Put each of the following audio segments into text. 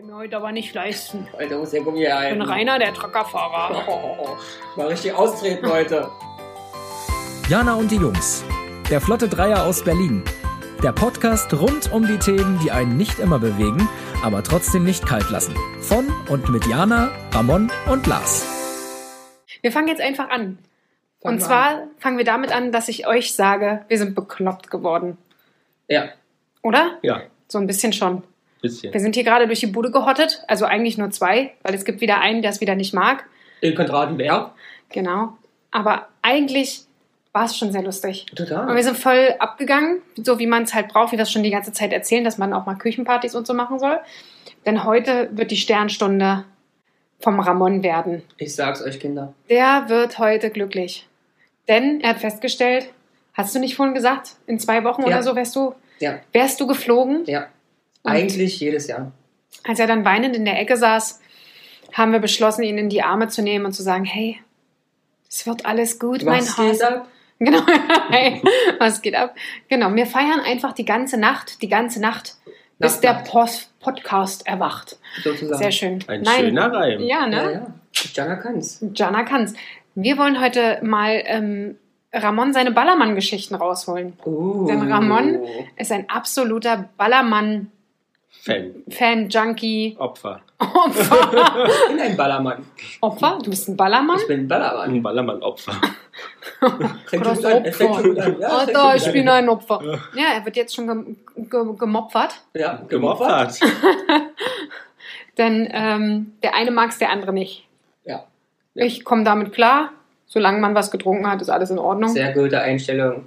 ich mir heute aber nicht leisten. Alter, muss der Gummi Ich bin. Rainer, der Truckerfahrer. Oh, mal richtig austreten heute. Jana und die Jungs. Der Flotte Dreier aus Berlin. Der Podcast rund um die Themen, die einen nicht immer bewegen, aber trotzdem nicht kalt lassen. Von und mit Jana, Ramon und Lars. Wir fangen jetzt einfach an. Fangen Und zwar fangen wir damit an, dass ich euch sage, wir sind bekloppt geworden. Ja, Oder? Ja, So ein bisschen schon. Bisschen. Wir sind hier gerade durch die Bude gehottet. Also eigentlich nur zwei, weil es gibt wieder einen, der es wieder nicht mag. ihr könnt raten, wer? Genau. Aber eigentlich war es schon sehr lustig. Und Total. wir sind voll abgegangen, so wie man es halt braucht, wie wir es schon die ganze Zeit erzählen, dass man auch mal Küchenpartys und so machen soll. Denn heute wird die Sternstunde vom Ramon werden. Ich sag's euch, Kinder. Der wird heute glücklich. Denn er hat festgestellt, hast du nicht vorhin gesagt, in zwei Wochen Ja. oder so wärst du, Ja, wärst du geflogen? ja. Und- Eigentlich jedes Jahr. Als er dann weinend in der Ecke saß, haben wir beschlossen, ihn in die Arme zu nehmen und zu sagen, hey, es wird alles gut, mein Was geht Hase. ab? Genau, hey, was geht ab? Genau, wir feiern einfach die ganze Nacht, die ganze Nacht, bis Nacht, der Nacht. Post Podcast erwacht. Sozusagen. Sehr schön. Ein Nein. schöner Reim. Ja, ne? ja. Jana kann's. Jana kann's. Wir wollen heute mal ähm, Ramon seine Ballermann-Geschichten rausholen. Uh. Denn Ramon ist ein absoluter Ballermann-Fan, Fan, Junkie, Opfer. Opfer. Ich bin ein Ballermann. Opfer? Du bist ein Ballermann? Ich bin ein Ballermann. Ein Ballermann-Opfer. Opfer. Ja, schon ich bin ein Opfer. Ja, er wird jetzt schon gem ge gemopfert. Ja. Gemoppert. Denn ähm, der eine mag es, der andere nicht. Ja. Ich komme damit klar. Solange man was getrunken hat, ist alles in Ordnung. Sehr gute Einstellung.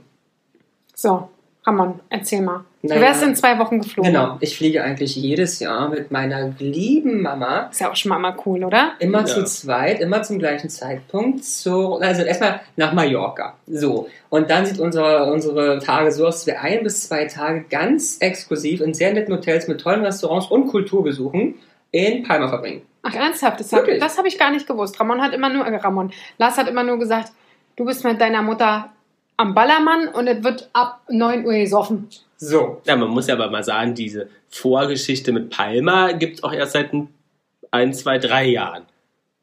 So, Ramon, erzähl mal. Naja. Du wärst in zwei Wochen geflogen. Genau. Ich fliege eigentlich jedes Jahr mit meiner lieben Mama Ist ja auch schon mal mal cool, oder? Immer Ja. zu zweit, immer zum gleichen Zeitpunkt. So, also erstmal nach Mallorca. So. Und dann sieht unsere, unsere Tage so aus, dass wir ein bis zwei Tage ganz exklusiv in sehr netten Hotels mit tollen Restaurants und Kulturbesuchen in Palma verbringen. Ach, ernsthaft? Das habe hab ich gar nicht gewusst. Ramon hat immer nur, äh, Ramon, Lars hat immer nur gesagt, du bist mit deiner Mutter am Ballermann und es wird ab 9 Uhr gesoffen. So. Ja, man muss ja aber mal sagen, diese Vorgeschichte mit Palma gibt es auch erst seit ein, zwei, drei Jahren.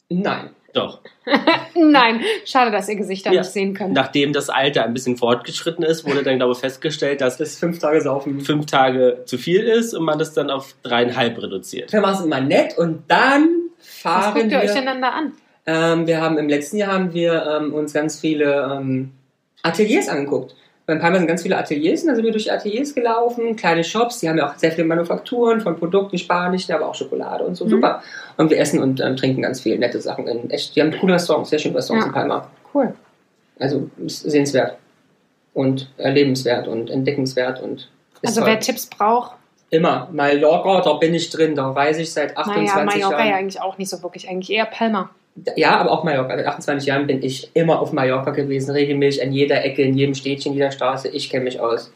Nein. Doch. Nein, schade, dass ihr Gesichter Ja. nicht sehen könnt. Nachdem das Alter ein bisschen fortgeschritten ist, wurde dann, glaube ich, festgestellt, dass Das ist fünf Tage saufen. fünf Tage zu viel ist und man das dann auf dreieinhalb reduziert. Wir machen es immer nett und dann Was fahren guckt ihr euch wir. denn dann da an? Ähm, wir haben im letzten Jahr haben wir ähm, uns ganz viele ähm, Ateliers angeguckt. Beim Palma sind ganz viele Ateliers, und da sind wir durch Ateliers gelaufen, kleine Shops, die haben ja auch sehr viele Manufakturen von Produkten, spanischen, aber auch Schokolade und so, Mhm. super. Und wir essen und ähm, trinken ganz viel nette Sachen. In echt, die haben coole Restaurants, sehr schöne Restaurants Ja. in Palma. Cool. Also sehenswert und erlebenswert und entdeckenswert und Also toll. wer Tipps braucht, Immer, Mallorca, da bin ich drin, da weiß ich seit naja, 28 Mallorca ja Jahren. eigentlich auch nicht so wirklich, eigentlich eher Palma. Ja, aber auch Mallorca. Seit 28 Jahren bin ich immer auf Mallorca gewesen, regelmäßig an jeder Ecke, in jedem Städtchen, jeder Straße. Ich kenne mich aus.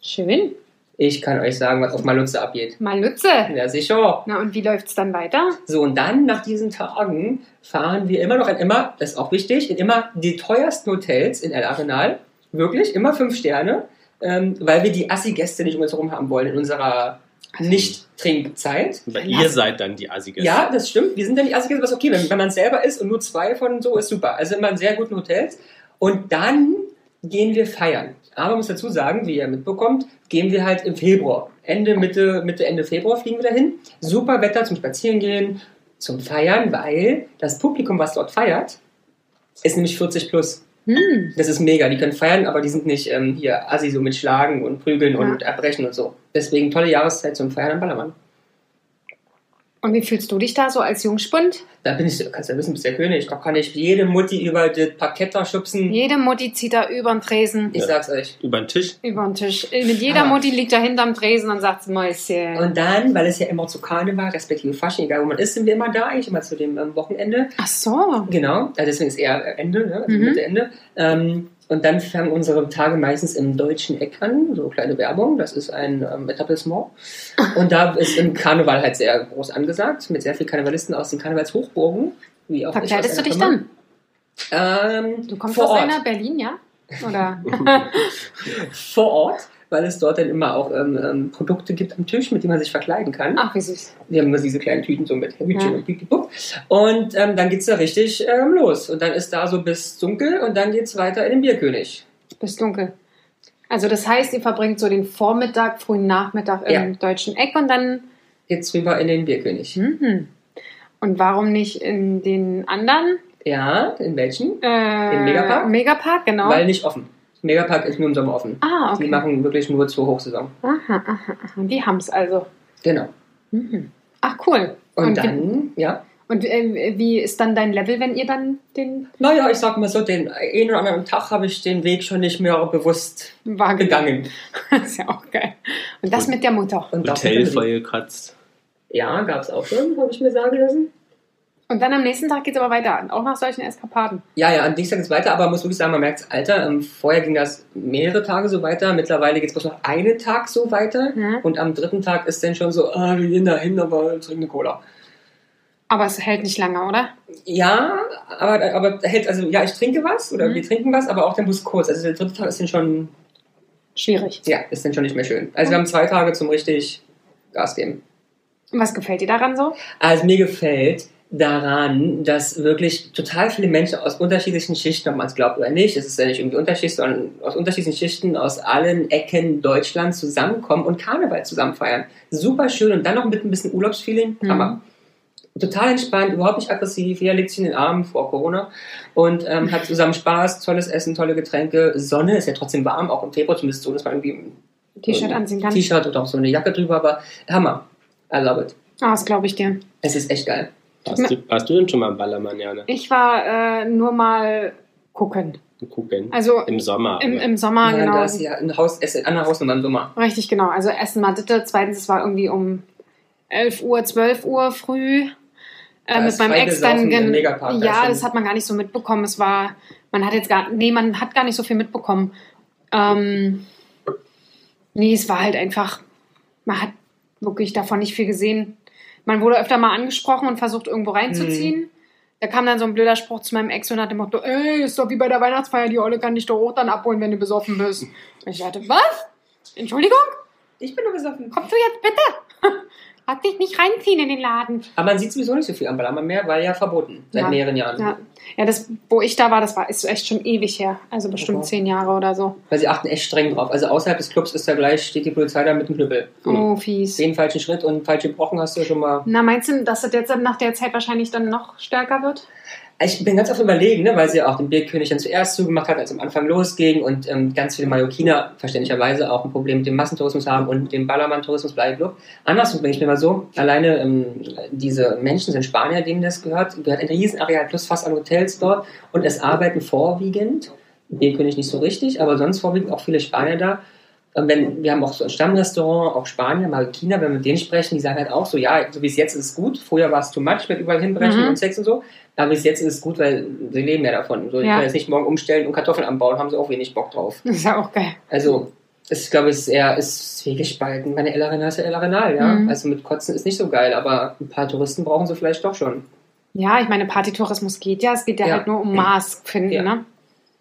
Schön. Ich kann euch sagen, was auf Malutze abgeht. Mal Lütze. Ja, sicher. Na und wie läuft's dann weiter? So, und dann nach diesen Tagen fahren wir immer noch in immer, das ist auch wichtig, in immer die teuersten Hotels in El Arenal. Wirklich, immer fünf Sterne, ähm, weil wir die Assi-Gäste nicht um uns herum haben wollen in unserer Nicht-Trinkzeit. Weil Lass- ihr seid dann die Assigers. Ja, das stimmt. Wir sind dann die Assi-Gäste, was okay, wenn, wenn man selber ist und nur zwei von so, ist super. Also immer in sehr guten Hotels. Und dann gehen wir feiern. Aber man muss dazu sagen, wie ihr mitbekommt, gehen wir halt im Februar. Ende, Mitte, Mitte, Ende Februar fliegen wir dahin. Super Wetter zum Spazierengehen, zum Feiern, weil das Publikum, was dort feiert, ist nämlich 40 plus. Hm. Das ist mega. Die können feiern, aber die sind nicht ähm, hier assi so mit Schlagen und Prügeln Ja. und Erbrechen und so. Deswegen tolle Jahreszeit zum Feiern am Ballermann. Und wie fühlst du dich da so als Jungspund? Da bin ich, kannst ja wissen, bist der König. Da kann ich jede Mutti über das Parkett da schubsen. Jede Mutti zieht da über den Tresen, Ich Ja. sag's euch. Über den Tisch. über den Tisch. Mit jeder Ah. Mutti liegt da hinterm Tresen und sagt, Mäuschen. Und dann, weil es ja immer zu Karneval, respektive Fasching, egal wo man ist, sind wir immer da, eigentlich immer zu dem ähm, Wochenende. Ach so. Genau, also deswegen ist eher Ende, ne? also Mhm. Mitte Ende. Ähm, und dann fangen unsere Tage meistens im deutschen Eck an, so kleine Werbung, das ist ein ähm, Etablissement. Und da ist im Karneval halt sehr groß angesagt, mit sehr vielen Karnevalisten aus den Karnevalshochburgen. Wie auch Verkleidest du dich Firma. dann? Ähm, Du kommst aus Ort. einer Berlin, ja? Oder? vor Ort. Weil es dort dann immer auch ähm, ähm, Produkte gibt am Tisch, mit denen man sich verkleiden kann. Ach, wie süß. Die haben immer diese kleinen Tüten so mit Hütchen Ja. und Pipipup. Und ähm, dann geht's da richtig ähm, los. Und dann ist da so bis dunkel und dann geht's weiter in den Bierkönig. Bis dunkel. Also das heißt, ihr verbringt so den Vormittag, frühen Nachmittag im Ja. deutschen Eck und dann. Geht's rüber in den Bierkönig. Mhm. Und warum nicht in den anderen? Ja, in welchen? Äh, Im Megapark? Megapark, genau. Weil nicht offen. Megapark ist nur im Sommer offen. ah, Die okay. machen wirklich nur zur Hochsaison. Aha, aha, aha. Die haben's also. Genau. Mhm. Ach, cool. Und, wie- dann, ja. Und äh, wie ist dann dein Level, wenn ihr dann den Naja, ich sag mal so, den einen oder anderen Tag habe ich den Weg schon nicht mehr bewusst Wagen gegangen. Das ist ja auch geil. Und das Und- mit der Mutter. Und dafür Hotel können voll sie- gekratzt. Ja, gab's auch schon, habe ich mir sagen lassen. Und dann am nächsten Tag geht's aber weiter. Auch nach solchen Eskapaden. Ja, ja, am Dienstag geht's weiter, aber man muss wirklich sagen, man merkt's, Alter, ähm, vorher ging das mehrere Tage so weiter, mittlerweile geht's bloß noch einen Tag so weiter Mhm. und am dritten Tag ist dann schon so, ah, wir gehen da hin, aber trinken eine Cola. Aber es hält nicht lange, oder? Ja, aber, aber hält, also ja, ich trinke was oder Mhm. wir trinken was, aber auch der Bus kurz. Also der dritte Tag ist dann schon, Schwierig. ja, ist dann schon nicht mehr schön. Also wir haben zwei Tage zum richtig Gas geben. Und was gefällt dir daran so? Also mir gefällt daran, dass wirklich total viele Menschen aus unterschiedlichen Schichten, ob man es glaubt oder nicht, es ist ja nicht irgendwie Unterschicht, sondern aus unterschiedlichen Schichten aus allen Ecken Deutschlands zusammenkommen und Karneval zusammen feiern. Super schön und dann noch mit ein bisschen Urlaubsfeeling. Mhm. Hammer. Total entspannt, überhaupt nicht aggressiv. Jeder legt sich in den Arm vor Corona und ähm, hat zusammen Spaß, tolles Essen, tolle Getränke. Sonne ist ja trotzdem warm, auch im Februar zumindest so, dass man irgendwie ein T-Shirt anziehen kann? T-Shirt oder auch so eine Jacke drüber, aber Hammer. I love it. Ah, das glaube ich dir. Es ist echt geil. Warst du, warst du denn schon mal am Ballermann, Jana? Ich war äh, nur mal gucken. Gucken. Also Im Sommer. im, im Sommer, Ja, genau. Da ist ja ein Haus, Essen, andere Hausnummer im Sommer. Richtig, genau. Also Essen Maditte. Zweitens, es war irgendwie um 11 Uhr, 12 Uhr früh. Äh, mit meinem Ex dann. im gen- Ja, das hat man gar nicht so mitbekommen. Es war, man hat jetzt gar, nee, man hat gar nicht so viel mitbekommen. Ähm, nee, es war halt einfach, man hat wirklich davon nicht viel gesehen. Man wurde öfter mal angesprochen und versucht, irgendwo reinzuziehen. Mhm. Da kam dann so ein blöder Spruch zu meinem Ex und hat dem Motto, ey, ist doch wie bei der Weihnachtsfeier, die Olle kann dich doch auch dann abholen, wenn du besoffen bist. Und ich dachte, was? Entschuldigung? Ich bin nur besoffen. Kommst du jetzt bitte? Lass dich nicht reinziehen in den Laden. Aber man sieht sowieso nicht so viel am Ballermann mehr, weil ja verboten. Seit Ja. mehreren Jahren. Ja, ja das, wo ich da war, das war ist echt schon ewig her. Also bestimmt Okay. zehn Jahre oder so. Weil sie achten echt streng drauf. Also außerhalb des Clubs ist da gleich, steht die Polizei da mit dem Knüppel. Oh, fies. Den falschen Schritt und falsche Brocken hast du schon mal. Na, meinst du, dass das jetzt nach der Zeit wahrscheinlich dann noch stärker wird? Ich bin ganz oft überlegen, ne, weil sie auch den Bierkönig dann zuerst zugemacht hat, als am Anfang losging und ähm, ganz viele Mallorquiner verständlicherweise auch ein Problem mit dem Massentourismus haben und dem Ballermann-Tourismus bleibt. Andersrum bin ich mir mal so, alleine ähm, diese Menschen sind Spanier, denen das gehört, gehört ein Riesenareal plus fast alle Hotels dort und es arbeiten vorwiegend, Bierkönig nicht so richtig, aber sonst vorwiegend auch viele Spanier da. Und wenn, wir haben auch so ein Stammrestaurant, auch Spanier, Marokkaner, wenn wir mit denen sprechen, die sagen halt auch so, ja, so wie es jetzt ist, gut. Früher war es too much mit überall hinbrechen Mhm. und Sex und so. Aber bis jetzt ist es gut, weil sie leben ja davon. So, die Ja. können jetzt nicht morgen umstellen und Kartoffeln anbauen, haben sie auch wenig Bock drauf. Das ist ja auch geil. Also, ich glaube, es ist eher ist zwiegespalten. Meine El Arenal ist ja El Arenal, ja. Mhm. Also mit Kotzen ist nicht so geil, aber ein paar Touristen brauchen sie vielleicht doch schon. Ja, ich meine, Partytourismus geht ja. Es geht ja, Ja. halt nur um Maß finden, Ja. ne?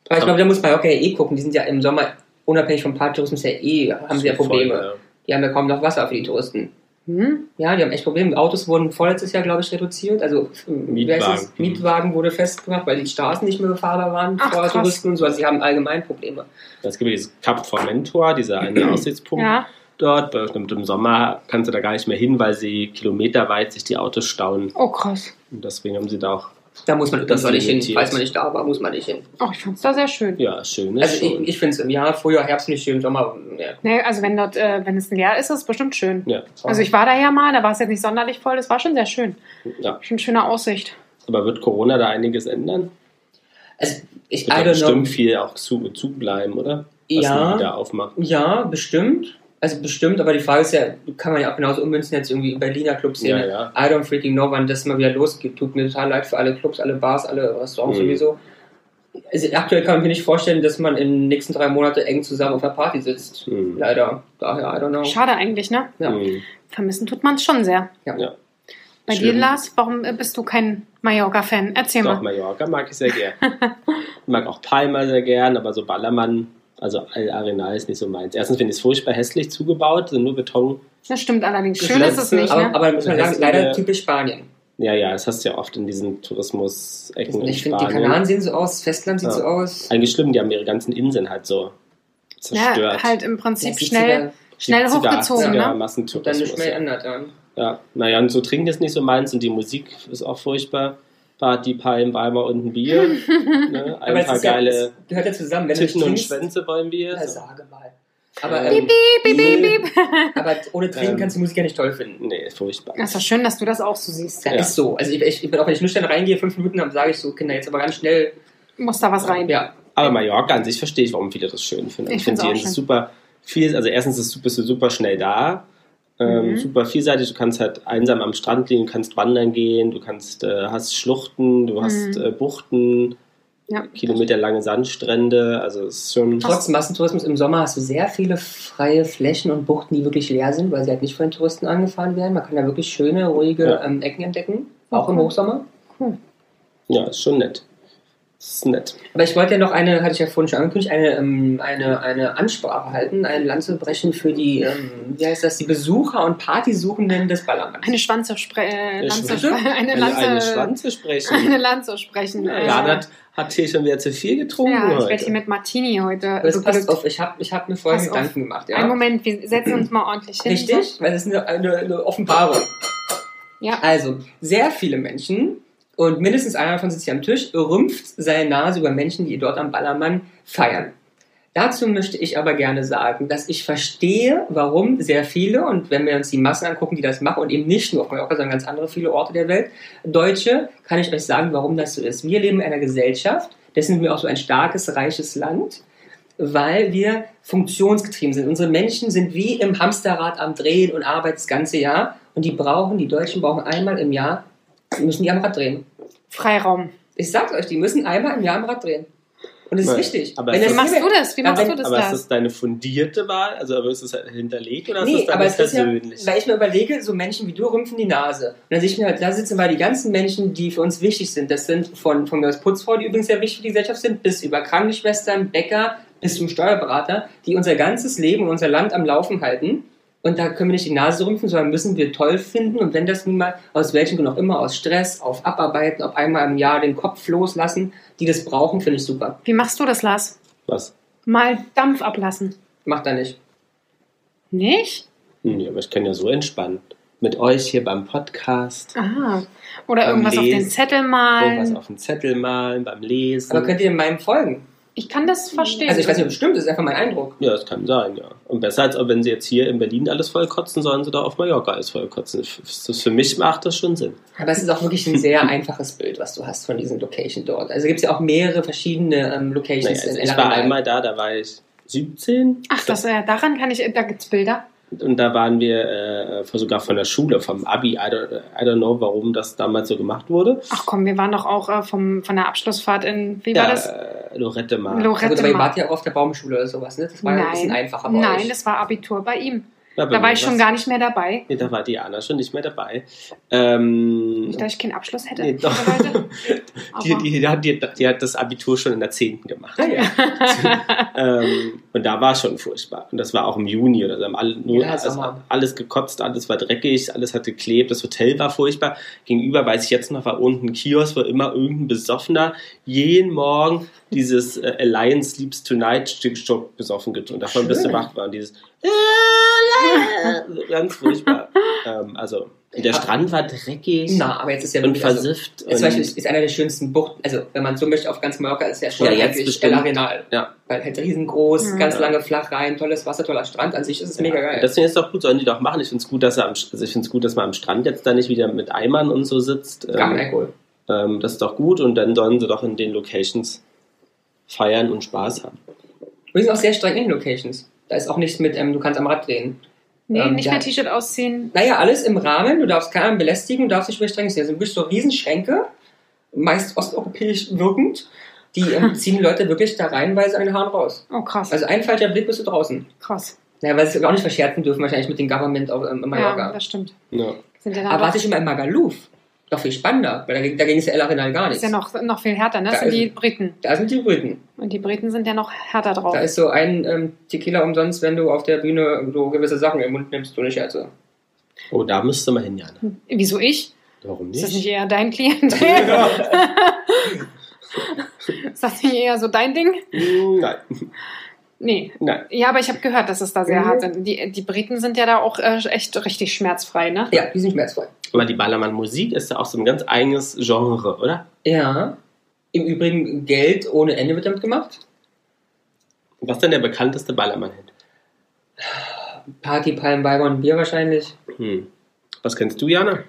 Aber ich glaube, da muss man auch ja eh gucken. Die sind ja im Sommer, unabhängig vom Parktourismus, ja eh, haben sie ja Probleme. Voll, ja. Die haben ja kaum noch Wasser für die Touristen. Hm? Ja, die haben echt Probleme. Autos wurden vorletztes Jahr, glaube ich, reduziert. Also? Mietwagen. Mietwagen wurde festgemacht, weil die Straßen nicht mehr befahrbar waren Ach, vor krass. Touristen und so. Also sie haben allgemein Probleme. Es gibt ja dieses Cap Formentor, dieser eine Aussichtspunkt Ja. dort. Im Sommer kannst du da gar nicht mehr hin, weil sie kilometerweit sich die Autos stauen. Oh, krass. Und deswegen haben sie da auch, Da muss man Das nicht hin. Falls man nicht da war, muss man nicht hin. Oh, ich fand's da sehr schön. ja, schön ist Also schon. ich, ich finde es im Jahr, Frühjahr, Herbst nicht schön, Sommer, ja. Nee, also wenn dort, äh, wenn es leer ist, ist es bestimmt schön. ja, Also ich war da ja mal, da war es jetzt nicht sonderlich voll, das war schon sehr schön. ja. Schon schöne Aussicht. Aber wird Corona da einiges ändern? Also ich, Wird da don't know. bestimmt viel auch zu, zubleiben, oder? Was Ja. wieder aufmacht. Ja, bestimmt. Also bestimmt, aber die Frage ist ja, kann man ja auch genauso ummünzen jetzt irgendwie in Berliner Clubs sehen. Ja, ja. I don't freaking know, wann das mal wieder losgeht. Tut mir total leid für alle Clubs, alle Bars, alle Restaurants Mhm. sowieso. Also aktuell kann ich mir nicht vorstellen, dass man in den nächsten drei Monaten eng zusammen auf einer Party sitzt. Hm. Leider. Daher, I don't know. Schade eigentlich, ne? Ja. Hm. Vermissen tut man es schon sehr. Ja. Ja. Bei Schlimm. dir, Lars, warum äh, bist du kein Mallorca-Fan? Erzähl Doch, mal. Mallorca mag ich sehr gern. ich mag auch Palma sehr gern, aber so Ballermann Also Arenal ist nicht so meins. Erstens finde ich es furchtbar hässlich zugebaut, sind nur Beton. Das stimmt allerdings. Schön ist es nicht, Aber, ne? aber muss man sagen, Das ist leider eine- typisch Spanien. Ja, ja, das hast du ja oft in diesen Tourismus-Ecken in Ich finde, die. Kanaren sehen so aus, das Festland sieht Ja. so aus. Eigentlich schlimm, die haben ihre ganzen Inseln halt so zerstört. Ja, halt im Prinzip 70er, schnell, schnell 70er, hochgezogen, 80er ne? Und dann Massentourismus. nicht mehr ändert. Ja. Ja, naja, und so trinken ist nicht so meins und die Musik ist auch furchtbar. Party, Palm, Weimar und ein Bier. ne? Ein Aber paar ist ja, geile es gehört ja zusammen. Wenn du Titten und Schwänze wollen wir. Ja, So. sage mal. Aber, Ähm, Piep, piep, piep, piep. aber ohne Trinken Ähm, kannst du die Musik ja nicht toll finden. Nee, furchtbar. Das ist doch schön, dass du das auch so siehst. Ja, Ja. ist so. Also ich, ich, ich bin auch, wenn ich nüchtern reingehe, fünf Minuten, dann sage ich so, Kinder, jetzt aber ganz schnell. Muss da was rein. Ja, Aber Mallorca an sich verstehe ich, warum viele das schön finden. Ich Ich finde, es super viel, also erstens ist, bist du super schnell da, ähm, Mhm. super vielseitig, du kannst halt einsam am Strand liegen, du kannst wandern gehen, du kannst, äh, hast Schluchten, du hast Mhm. äh, Buchten, Ja. kilometerlange Sandstrände, also es ist schon... trotz Massentourismus im Sommer hast du sehr viele freie Flächen und Buchten, die wirklich leer sind, weil sie halt nicht von den Touristen angefahren werden. Man kann da wirklich schöne, ruhige Ja. ähm, Ecken entdecken, auch im. Hochsommer. Ja, ist schon nett. Ist nett. Aber ich wollte ja noch eine, hatte ich ja vorhin schon angekündigt, eine, ähm, eine, eine Ansprache halten, eine Lanze brechen für die, ähm, wie heißt das, die Besucher und Partysuchenden des Ballermanns. Eine Schwanze spre äh, Lanze, eine Eine, Lanze, eine Schwanze sprechen. eine Lanze sprechen. Ja, äh, Jan hat hier schon wieder zu viel getrunken ja, ich heute. werde hier mit Martini heute Aber jetzt passt auf, ich habe ich hab mir vorhin Pass auf. Gedanken gemacht. Einen Ja? Moment, wir setzen uns mal ordentlich hin. Richtig? Weil das ist eine, eine, eine Offenbarung. Ja. Also, sehr viele Menschen, und mindestens einer davon sitzt hier am Tisch, rümpft seine Nase über Menschen, die dort am Ballermann feiern. Dazu möchte ich aber gerne sagen, dass ich verstehe, warum sehr viele, und wenn wir uns die Massen angucken, die das machen, und eben nicht nur auf Mallorca, sondern ganz andere viele Orte der Welt, Deutsche, kann ich euch sagen, warum das so ist. Wir leben in einer Gesellschaft, deswegen sind wir auch so ein starkes, reiches Land, weil wir funktionsgetrieben sind. Unsere Menschen sind wie im Hamsterrad am Drehen und arbeiten das ganze Jahr, und die brauchen, die Deutschen brauchen einmal im Jahr, die müssen die am Rad drehen. Freiraum. Ich sag's euch, die müssen einmal im Jahr am Rad drehen. Und das ist wichtig. aber Wenn es Wie das ist- machst du das? Wie machst wenn- du das? aber ist da? das deine fundierte Wahl? Also aber ist es halt hinterlegt oder ist Nee, das aber deine es ist ja, persönliche? weil ich mir überlege, so Menschen wie du rümpfen die Nase. Und dann sehe ich mir halt, da sitzen mal die ganzen Menschen, die für uns wichtig sind. Das sind von, von der Putzfrau, die übrigens sehr wichtig für die Gesellschaft sind, bis über Krankenschwestern, Bäcker, bis zum Steuerberater, die unser ganzes Leben und unser Land am Laufen halten. Und da können wir nicht die Nase rümpfen, sondern müssen wir toll finden. Und wenn das nun mal aus welchen Gründen auch immer, aus Stress, auf Abarbeiten, auf einmal im Jahr den Kopf loslassen, die das brauchen, finde ich super. Wie machst du das, Lars? Was? Mal Dampf ablassen. Macht er nicht. Nicht? Hm, ja, aber ich kann ja so entspannen. Mit euch hier beim Podcast. Aha. Oder irgendwas auf den Lesen. Zettel Irgendwas malen. auf dem Zettel malen, beim Lesen. Aber könnt ihr meinem folgen? Ich kann das verstehen. Also ich weiß nicht, ob es stimmt, das ist einfach mein Eindruck. ja, das kann sein, ja. Und besser als wenn sie jetzt hier in Berlin alles vollkotzen, sollen sie da auf Mallorca alles vollkotzen. Das, für mich macht das schon Sinn. Aber es ist auch wirklich ein sehr einfaches Bild, was du hast von diesen Location dort. Also gibt es ja auch mehrere verschiedene ähm, Naja, Locations also in ich war einmal da, da war ich 17. Ach, das, äh, daran kann ich, da gibt's Bilder. Und da waren wir äh, sogar von der Schule, vom Abi. I don't, I don't know, warum das damals so gemacht wurde. Ach komm, wir waren doch auch äh, vom, von der Abschlussfahrt in, wie war ja, das? Äh, Lorette Mar. Lorette gut, aber ihr Mar. wart ja auch auf der Baumschule oder sowas, ne? Das war ja ein bisschen einfacher bei Nein, euch. das war Abitur bei ihm. Da war ich schon gar nicht mehr dabei. Nee, da war Diana schon nicht mehr dabei. Ähm, Nicht, dass ich keinen Abschluss hätte. nee, doch. Die, die, die, hat, die, die hat das Abitur schon in der 10. gemacht. Ah, ja. ähm, und da war es schon furchtbar. Und das war auch im Juni oder so. Haben alle, nur, Ja, also, Sommer. alles gekotzt, alles war dreckig, alles hat geklebt. Das Hotel war furchtbar. Gegenüber, weiß ich jetzt noch, war unten ein Kiosk, wo immer irgendein Besoffener jeden Morgen dieses äh, Alliance Sleeps Tonight Stück besoffen getrunken. Und davon Schön. bis du wach war. Und dieses ganz furchtbar. ähm, also, und der Strand war dreckig Na, aber jetzt ist ja und wirklich, also, versifft. Jetzt zum Beispiel und, ist einer der schönsten Buchten, also wenn man so möchte, auf ganz Mallorca ist ja schon Ja, jetzt wirklich bestimmt. El Arenal. ja. Weil halt riesengroß, Mhm. ganz Ja. lange flach rein, tolles Wasser, toller Strand. An sich ist es mega Ja, geil. und Deswegen ist es doch gut, sollen die doch machen. Ich finde es gut, dass er am, also ich find's gut, dass man am Strand jetzt da nicht wieder mit Eimern und so sitzt. Gar kein Ähm, Alkohol. ähm, das ist doch gut und dann sollen sie doch in den Locations feiern und Spaß haben. Wir sind auch sehr streng in den Locations. Da ist auch nichts mit, ähm, du kannst am Rad drehen. Nee, Ähm, nicht ja. mehr T-Shirt ausziehen. Naja, alles im Rahmen. Du darfst keinen belästigen, du darfst nicht über streng sein. Das sind wirklich so Riesenschränke, meist osteuropäisch wirkend. Die ähm, ziehen Leute wirklich da reihenweise an den Haaren raus. Oh, krass. Also ein falscher Blick bist du draußen. krass. Naja, weil sie auch nicht verscherzen dürfen, wahrscheinlich mit dem Government auf ähm, in Ja, Mallorca. das stimmt. Ja. Ja Aber warte ich immer in Magaluf. Doch viel spannender, weil da, ging- da ging es ja original gar Das nichts. ist ja noch, noch viel härter, ne? Das Da sind ist- die Briten. Da sind die Briten. Und die Briten sind ja noch härter drauf. Da ist so ein ähm, Tequila umsonst, wenn du auf der Bühne so gewisse Sachen im Mund nimmst, du nicht also. Oh, da müsste man hin, Jana. Wieso ich? Warum Ist das nicht? nicht eher dein Klientel? ist das nicht eher so dein Ding? Hm, Nein, Nee. nein. Ja, aber ich habe gehört, dass es da sehr Mhm. hart sind. Die, die Briten sind ja da auch äh, echt richtig schmerzfrei, ne? Ja, die sind schmerzfrei. Aber die Ballermann-Musik ist ja auch so ein ganz eigenes Genre, oder? Ja. Im Übrigen, Geld ohne Ende wird damit gemacht. Was ist denn der bekannteste Ballermann-Hit? Party, Palm, Byron, Bier wahrscheinlich. Hm. Was kennst du, Jana?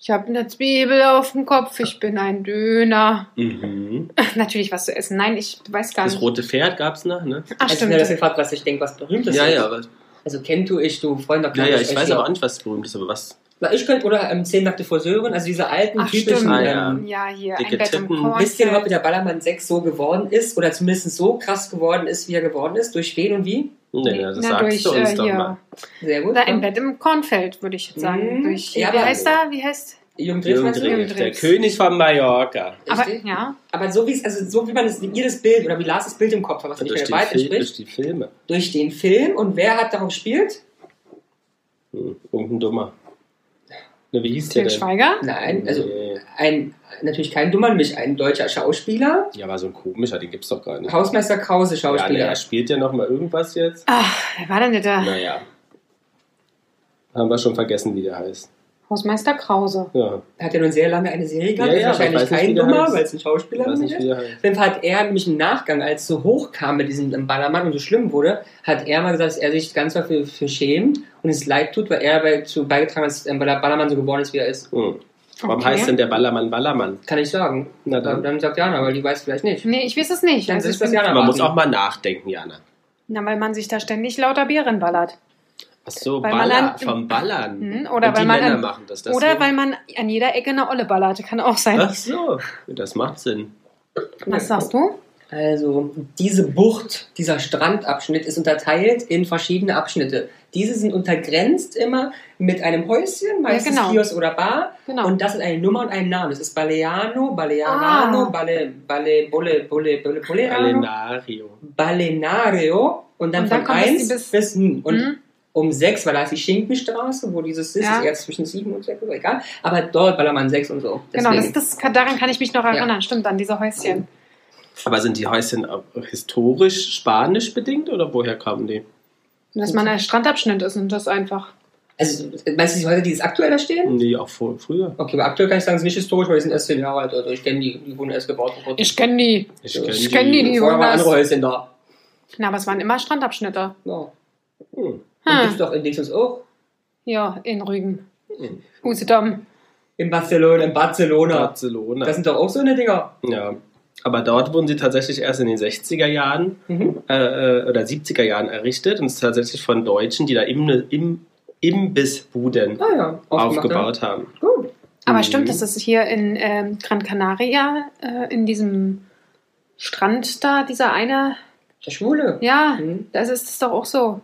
Ich habe eine Zwiebel auf dem Kopf, ich bin ein Döner. Mhm. Natürlich was zu essen. Nein, ich weiß gar Das nicht. rote Pferd gab's noch, ne? Ach, Also stimmt. mir das gefragt, was ich denke, was berühmt ist. Ja, ja, aber, Also kennt du ich, du Freund der ja, ja, Klappe, ich weiß aber auch nicht, was berühmt ist, aber was? Na, ich könnte, oder ähm, Zehn nackte Friseurin, also diese alten, Ach, typischen. Ah, ja. ähm, Ja, hier, Dicke ein Bett im. Korn. Wisst ihr überhaupt, wie der Ballermann 6 so geworden ist? Oder zumindest so krass geworden ist, wie er geworden ist? Durch wen und wie? Nee, das Na, sagst durch, du uns äh, doch hier. mal. Sehr gut. Ein ja. Bett im Kornfeld, würde ich jetzt sagen. Mhm. Durch, Ja, wie heißt er? Wie heißt? Jürgen du? Jürgen Drews, der. König von Mallorca. Aber, ja. Aber so wie es, also so wie man es, ihr das Bild oder wie Lars das Bild im Kopf hat, was nicht Durch, mehr weit Fil durch entspricht, die Filme. durch den Film und wer hat darauf gespielt? Hm. Irgendein Dummer. Ne, wie hieß der Til denn? Schweiger? Nein, also Nee. ein, natürlich kein Dummer, nämlich ein deutscher Schauspieler, Ja, aber so ein komischer, den gibt's doch gar nicht. Hausmeister Krause Ja, Schauspieler. der spielt ja noch mal irgendwas jetzt. Ach, wer war denn der? da? Naja. Haben wir schon vergessen, wie der heißt. Hausmeister Krause. Ja, Hat ja nun sehr lange eine Serie gehabt, Ja, ist ja, wahrscheinlich kein heißt. weil es ein Schauspieler ist. Auf jeden Fall hat er nämlich im Nachgang, als es so hoch kam mit diesem Ballermann und so schlimm wurde, hat er mal gesagt, dass er sich ganz dafür für schämt und es leid tut, weil er dazu beigetragen hat, dass der Ballermann so geworden ist, wie er ist. Hm. Warum Okay. heißt denn der Ballermann Ballermann? Kann ich sagen. Na Dann, dann. sagt Jana, weil die weiß vielleicht nicht. Nee, ich weiß es nicht. Dann Also ist das Jana. Man muss auch mal nachdenken, Jana. na, weil man sich da ständig lauter Bieren ballert. Ach so, Weil man Baller, an- vom Ballern. Hm, oder weil die man Männer an- machen das. Oder weil man an jeder Ecke eine Olle ballert. Kann auch sein. Ach so, das macht Sinn. Was sagst du? Also, diese Bucht, dieser Strandabschnitt ist unterteilt in verschiedene Abschnitte. Diese sind untergrenzt immer mit einem Häuschen, meistens genau. Kiosk oder Bar. Genau. Und das ist eine Nummer und ein Name. Das ist Baleano, Balearano, Ah. Bale, Bale, Bulle, Bulle, Bulle, Buleano, Alenario. Balenario und dann Und dann von kommt es 1 die bis- bis, N. Und Mhm. Um 6, weil da ist die Schinkenstraße, wo dieses ist, Ja. ist eher zwischen 7 und 6, egal. Aber dort ballert man 6 und so. Genau, das, Deswegen. das, kann- daran kann ich mich noch Ja. erinnern. Stimmt, an diese Häuschen. Aber sind die Häuschen historisch spanisch bedingt oder woher kamen die? Dass man ein Strandabschnitt ist und das einfach. Also, meinst du die Häuser, die jetzt aktuell da stehen? Nee, auch vor, früher. Okay, aber aktuell kann ich sagen, es ist nicht historisch, weil die sind erst 10 Jahre alt. Also ich kenne die, die wurden erst gebaut. Ich kenne die. Ich Ja, kenn ich kenn die, die- Vorher waren andere Häuschen da. Na, aber es waren immer Strandabschnitte. Ja. Hm. Und Hm. gibt's doch in Dingsens auch. Ja, in Rügen. Hm. Usedom. In Barcelona, in Barcelona. Barcelona. Das sind doch auch so eine Dinger. ja. Aber dort wurden sie tatsächlich erst in den 60er Jahren Mhm. äh, äh, oder 70er Jahren errichtet und es ist tatsächlich von Deutschen, die da im, im, Imbissbuden Ah ja, aufgebaut haben. Gut. Aber Mhm. stimmt, das ist hier in ähm, Gran Canaria, äh, in diesem Strand da, dieser eine. Der Schwule. Ja, Mhm. das ist es doch auch so.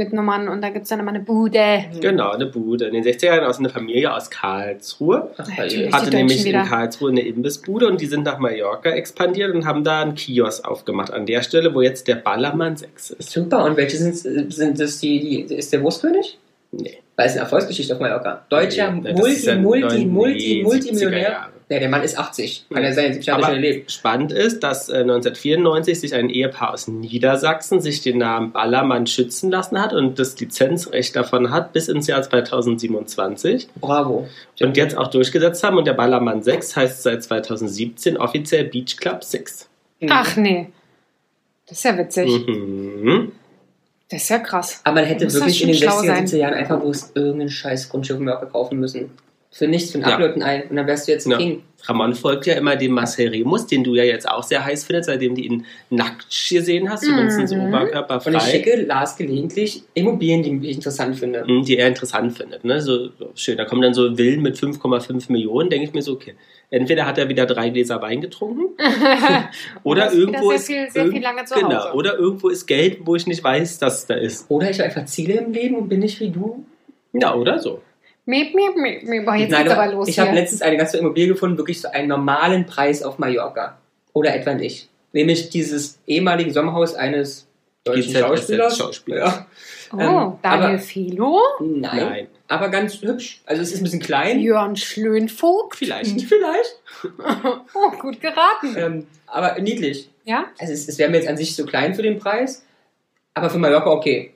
Mit Nummern und da gibt es dann immer eine Bude. Genau, eine Bude. In den 60er Jahren aus einer Familie aus Karlsruhe. Ach, Hatte nämlich wieder. in Karlsruhe eine Imbissbude und die sind nach Mallorca expandiert und haben da einen Kiosk aufgemacht. An der Stelle, wo jetzt der Ballermann 6 ist. Super. Und welche sind, sind das die, die, ist der Wurstkönig? Nee. Weil es eine Erfolgsgeschichte auf Mallorca. Deutscher Nee, Multi, ja Multi, neun- Multi, nee, 70er Multimillionär. Ja, der Mann ist 80. Kann ja sein, 70 Jahre Aber schon erlebt. spannend ist, dass äh, 1994 sich ein Ehepaar aus Niedersachsen sich den Namen Ballermann schützen lassen hat und das Lizenzrecht davon hat bis ins Jahr 2027 Bravo. und jetzt auch durchgesetzt haben. Und der Ballermann 6 heißt seit 2017 offiziell Beach Club 6. Mhm. Ach nee. Das ist ja witzig. Mhm. Das ist ja krass. Aber man hätte wirklich in den schlau 60er, sein. 70er Jahren einfach bloß irgendeinen scheiß Grundstück in Mallorca kaufen müssen. Für nichts, für einen Ja. Ein. Und dann wärst du jetzt ein Ja. King. Ramon folgt ja immer dem Marcel Remus, den du ja jetzt auch sehr heiß findest, seitdem du ihn nackt gesehen hast, Mhm. Und ich schicke Lars gelegentlich Immobilien, die ich interessant finde. Mhm, die er interessant findet. Ne? So, so schön. Da kommen dann so Villen mit 5,5 Millionen. Denke ich mir so, okay. Entweder hat er wieder drei Gläser Wein getrunken oder das irgendwo sehr ist. viel- sehr viel lange zu genau, Hause. Oder irgendwo ist Geld, wo ich nicht weiß, dass es da ist. Oder ich habe einfach Ziele im Leben und bin nicht wie du. Ja, oder so. Miep, miep, miep, miep. Boah, jetzt Nein, geht's aber los ich habe letztens eine ganze Immobilie gefunden, wirklich so einen normalen Preis auf Mallorca. Oder etwa nicht. Nämlich dieses ehemalige Sommerhaus eines deutschen GZSZ Schauspielers. Ja. Oh, Ähm, Daniel Filo, Nein, Nein. aber ganz hübsch. Also es ist ein bisschen klein. Jörn Schlönvogt. Vielleicht. Vielleicht. Oh, gut geraten. Ähm, aber niedlich. Ja? Also es, es wäre mir jetzt an sich zu klein für den Preis. Aber für Mallorca okay.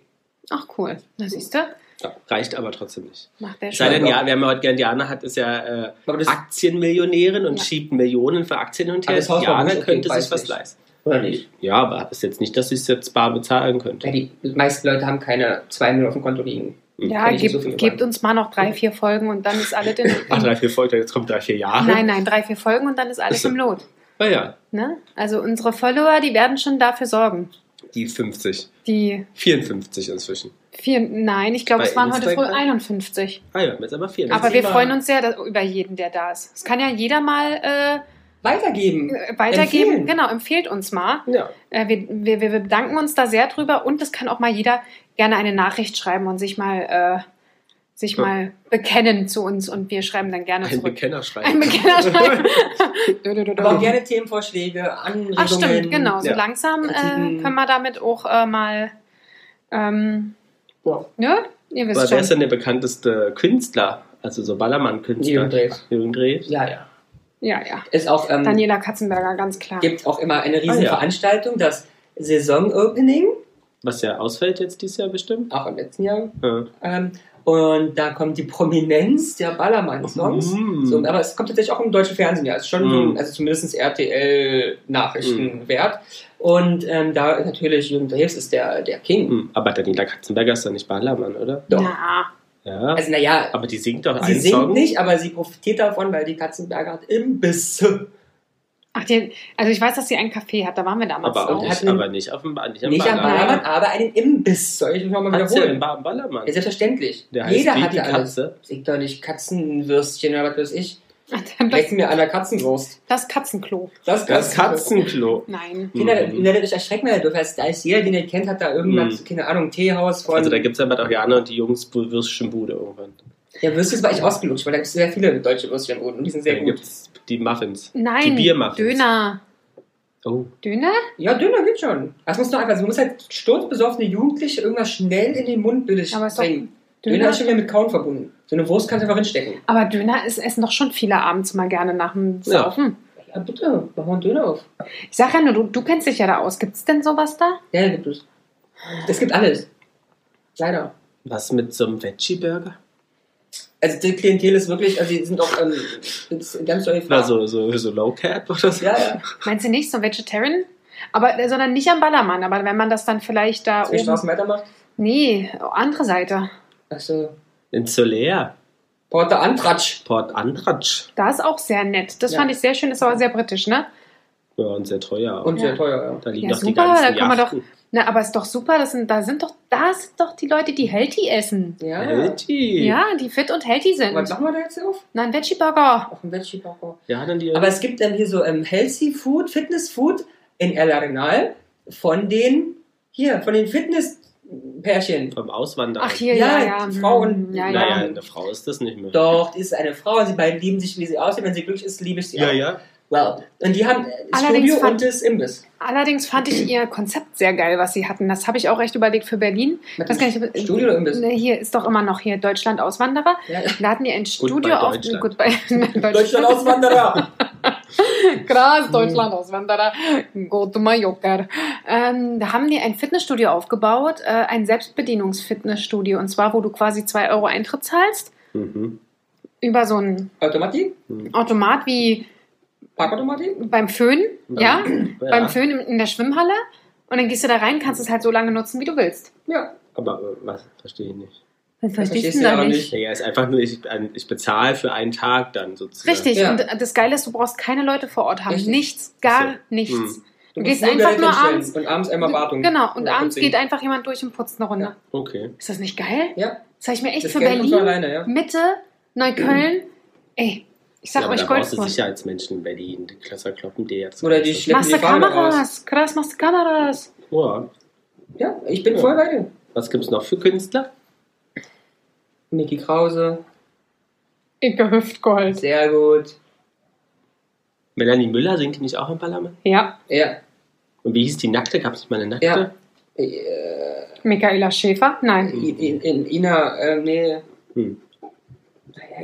Ach, cool. Na, siehst du? Ja, reicht aber trotzdem nicht. Macht der sei denn, ja, wer mir heute gern Diana hat, ist ja äh, Aktienmillionärin und Ja. schiebt Millionen für Aktien hin und her. gut, okay, könnte sich was nicht. leisten. oder nicht. Ja, aber ist jetzt nicht, dass sie es jetzt bar bezahlen könnte. Ja, die meisten Leute haben keine 2 Millionen auf dem Konto liegen. Ja, ich nicht gebt, so gebt uns mal noch drei, vier Folgen und dann ist alles in. Ach, drei, vier Folgen, jetzt kommt drei, vier Jahre. Nein, nein, drei, vier Folgen und dann ist alles so. im Lot. Ah ja, Ne? Also unsere Follower, die werden schon dafür sorgen. die 50. Die 54 inzwischen. Vier, nein, ich glaube, es waren heute früh Instagram? 51. Ah ja, jetzt aber 54. Aber wir freuen uns sehr dass, über jeden, der da ist. Es kann ja jeder mal Weitergeben. äh, weitergeben. Empfehlen. Genau, empfehlt uns mal. ja. Äh, wir, wir, wir bedanken uns da sehr drüber und es kann auch mal jeder gerne eine Nachricht schreiben und sich mal, äh, sich Ja. mal bekennen zu uns und wir schreiben dann gerne Ein zurück. Bekenner Ein schreiben. Bekenner schreiben. Dö, dö, dö. Aber auch gerne Themenvorschläge, Anregungen. Ach stimmt, genau. So Ja. langsam äh, können wir damit auch äh, mal, ähm, Ja. ne? Ihr wisst Aber wer ist schon. denn der bekannteste Künstler? Also so Ballermann-Künstler? Jürgen Drews. Jürgen Drews. Ja, ja. Ja, ja. Ist auch, ähm, Daniela Katzenberger, ganz klar. gibt auch immer eine riesen Ah, ja. Veranstaltung, das Saison-Opening, Was ja ausfällt jetzt dieses Jahr bestimmt. auch im letzten Jahr. Ja. Ähm, und da kommt die Prominenz der Ballermann-Songs. Mm. So, aber es kommt tatsächlich auch im deutschen Fernsehen, ja. Es ist schon so, Mm. ein- also zumindest RTL-Nachrichten wert. Und ähm, da ist natürlich Jürgen Drews ist der, der King. Hm, Aber Daniela Katzenberger ist doch nicht Ballermann, oder? Doch. Na, Ja. Also naja, aber die singt doch sie einen singt Song. nicht, aber sie profitiert davon, weil die Katzenberger hat Imbisse. Ach, die, also ich weiß, dass sie einen Café hat, da waren wir damals Aber, auch auch. nicht, einen- aber nicht auf dem ba nicht am Nicht am Ballermann. Ballermann, aber einen Imbiss. Soll ich nochmal Hat sie wiederholen? einen Ba- Ballermann. Ja, selbstverständlich. Der heißt Jeder wie hatte die alles. Katze. Singt doch nicht Katzenwürstchen oder was weiß ich. Das, Leck mir an der Katzenwurst. das Katzenklo. Das, Das Katzenklo. Nein. Kinder, Mhm. ihr werdet euch erschrecken, weil da ist, da ist jeder, den ihr kennt, hat da irgendwas, Mhm. keine Ahnung, Teehaus von. Also da gibt es ja bei der Jana und die Jungs Würstchenbude irgendwann. ja, Würstchen war ich ausgelutscht, weil da gibt es sehr viele deutsche Würstchen und die sind sehr Dann gut. gibt's die Muffins. Nein. Die Biermuffins. Döner. Oh. Döner? Ja, Döner geht schon. Das muss nur einfach, du musst halt sturzbesoffene Jugendliche irgendwas schnell in den Mund billig Aber bringen. Döner Döner. ist schon wieder mit Kauen verbunden. So eine Wurst kannst du einfach hinstecken. Aber Döner ist, essen doch schon viele abends mal gerne nach dem Ja. Saufen. Ja, bitte, mach mal einen Döner auf. Ich sag ja nur, du, du kennst dich ja da aus. Gibt's denn sowas da? Ja, ja, gibt es. Es gibt alles. Leider. Was mit so einem Veggie-Burger? Also die Klientel ist wirklich, also die sind auch ähm, ganz doll Oder so, so, so Low Cat oder so? Ja, ja. Meinst du nicht, so Vegetarian? Aber, äh, sondern nicht am Ballermann, aber wenn man das dann vielleicht da Zwei oben... Straßen weitermacht. Nee, andere Seite. Achso. In Soler. Porta Antratsch. Port Andratsch. Da ist auch sehr nett. Das Ja. fand ich sehr schön, ist aber sehr britisch, ne? Ja, und sehr teuer. auch. Und Ja. sehr teuer, ja. da liegen Ja, doch die super, ganzen da kann man doch-. Na, aber ist doch super, das sind, da sind doch, da sind doch die Leute, die healthy essen. Ja. Healthy. Ja, die fit und healthy sind. Was machen wir da jetzt auf? Na, ein Veggie Burger. Auf dem Veggie Burger. Ja, dann die. Aber es gibt dann hier so ähm, Healthy Food, Fitness Food in El Arenal von den, hier, von den Fitnesspärchen. vom Auswandern. Ach, hier, Ja, ja, ja. die Frauen- Hm, Ja, ja. Naja, eine Frau ist das nicht mehr. Doch, die ist eine Frau und sie beiden lieben sich, wie sie aussieht. Wenn sie glücklich ist, liebe ich sie Ja, auch. ja. Well. Und die haben das Allerdings Studio fand- und das Imbiss. Allerdings fand ich ihr Konzept sehr geil, was sie hatten. Das habe ich auch echt überlegt für Berlin. Weiß gar nicht, ob- Studio oder Imbiss? Ne, Hier ist doch immer noch hier Deutschland Auswanderer. Ja. Da hatten die ein Studio auf Deutschland. Gut bei Deutschland Auswanderer. Krass, Deutschland Auswanderer. Go to Mallorca. Ähm, da haben die ein Fitnessstudio aufgebaut, äh, ein Selbstbedienungsfitnessstudio. Und zwar, wo du quasi 2 Euro Eintritt zahlst. Mhm. Über so ein? Automat wie Parkautomatik? beim Föhn. Ja, Ja. beim Föhn in- in der Schwimmhalle. Und dann gehst du da rein, kannst es halt so lange nutzen, wie du willst. Ja. Aber was? Verstehe ich nicht. Das verstehst verstehst du da ja nicht. nicht. Ja, ist einfach nur, ich, ich bezahle für einen Tag dann sozusagen. Richtig. Ja. Und das Geile ist, du brauchst keine Leute vor Ort haben. Richtig. Nichts, gar so. nichts. Hm. Du Du gehst nur einfach nur abends. Und abends einmal Wartung. Genau, und Ja, abends geht einfach jemand durch und putzt eine Runde. Ja. Okay. Ist das nicht geil? Ja, Das habe ich mir echt das für Berlin, alleine, ja. Mitte, Neukölln. Ey, ich sag ja, aber euch Goldkurs. Sicherheitsmenschen in Berlin. Die Klasser kloppen dir jetzt. Oder die schleppen Machst die. Kameras? Krass, machst du Kameras. Ja. Ja, ich bin Ja. voll bei dir. Was gibt's noch für Künstler? Niki Krause, Icke Hüftgold. Sehr gut. Melanie Müller singt die nicht auch im Parlament? Ja. Ja. Und wie hieß die Nackte? Gab es nicht mal eine Nackte? Ja. Äh, Michaela Schäfer? Nein. in, in, in Ina, äh, nee. Hm.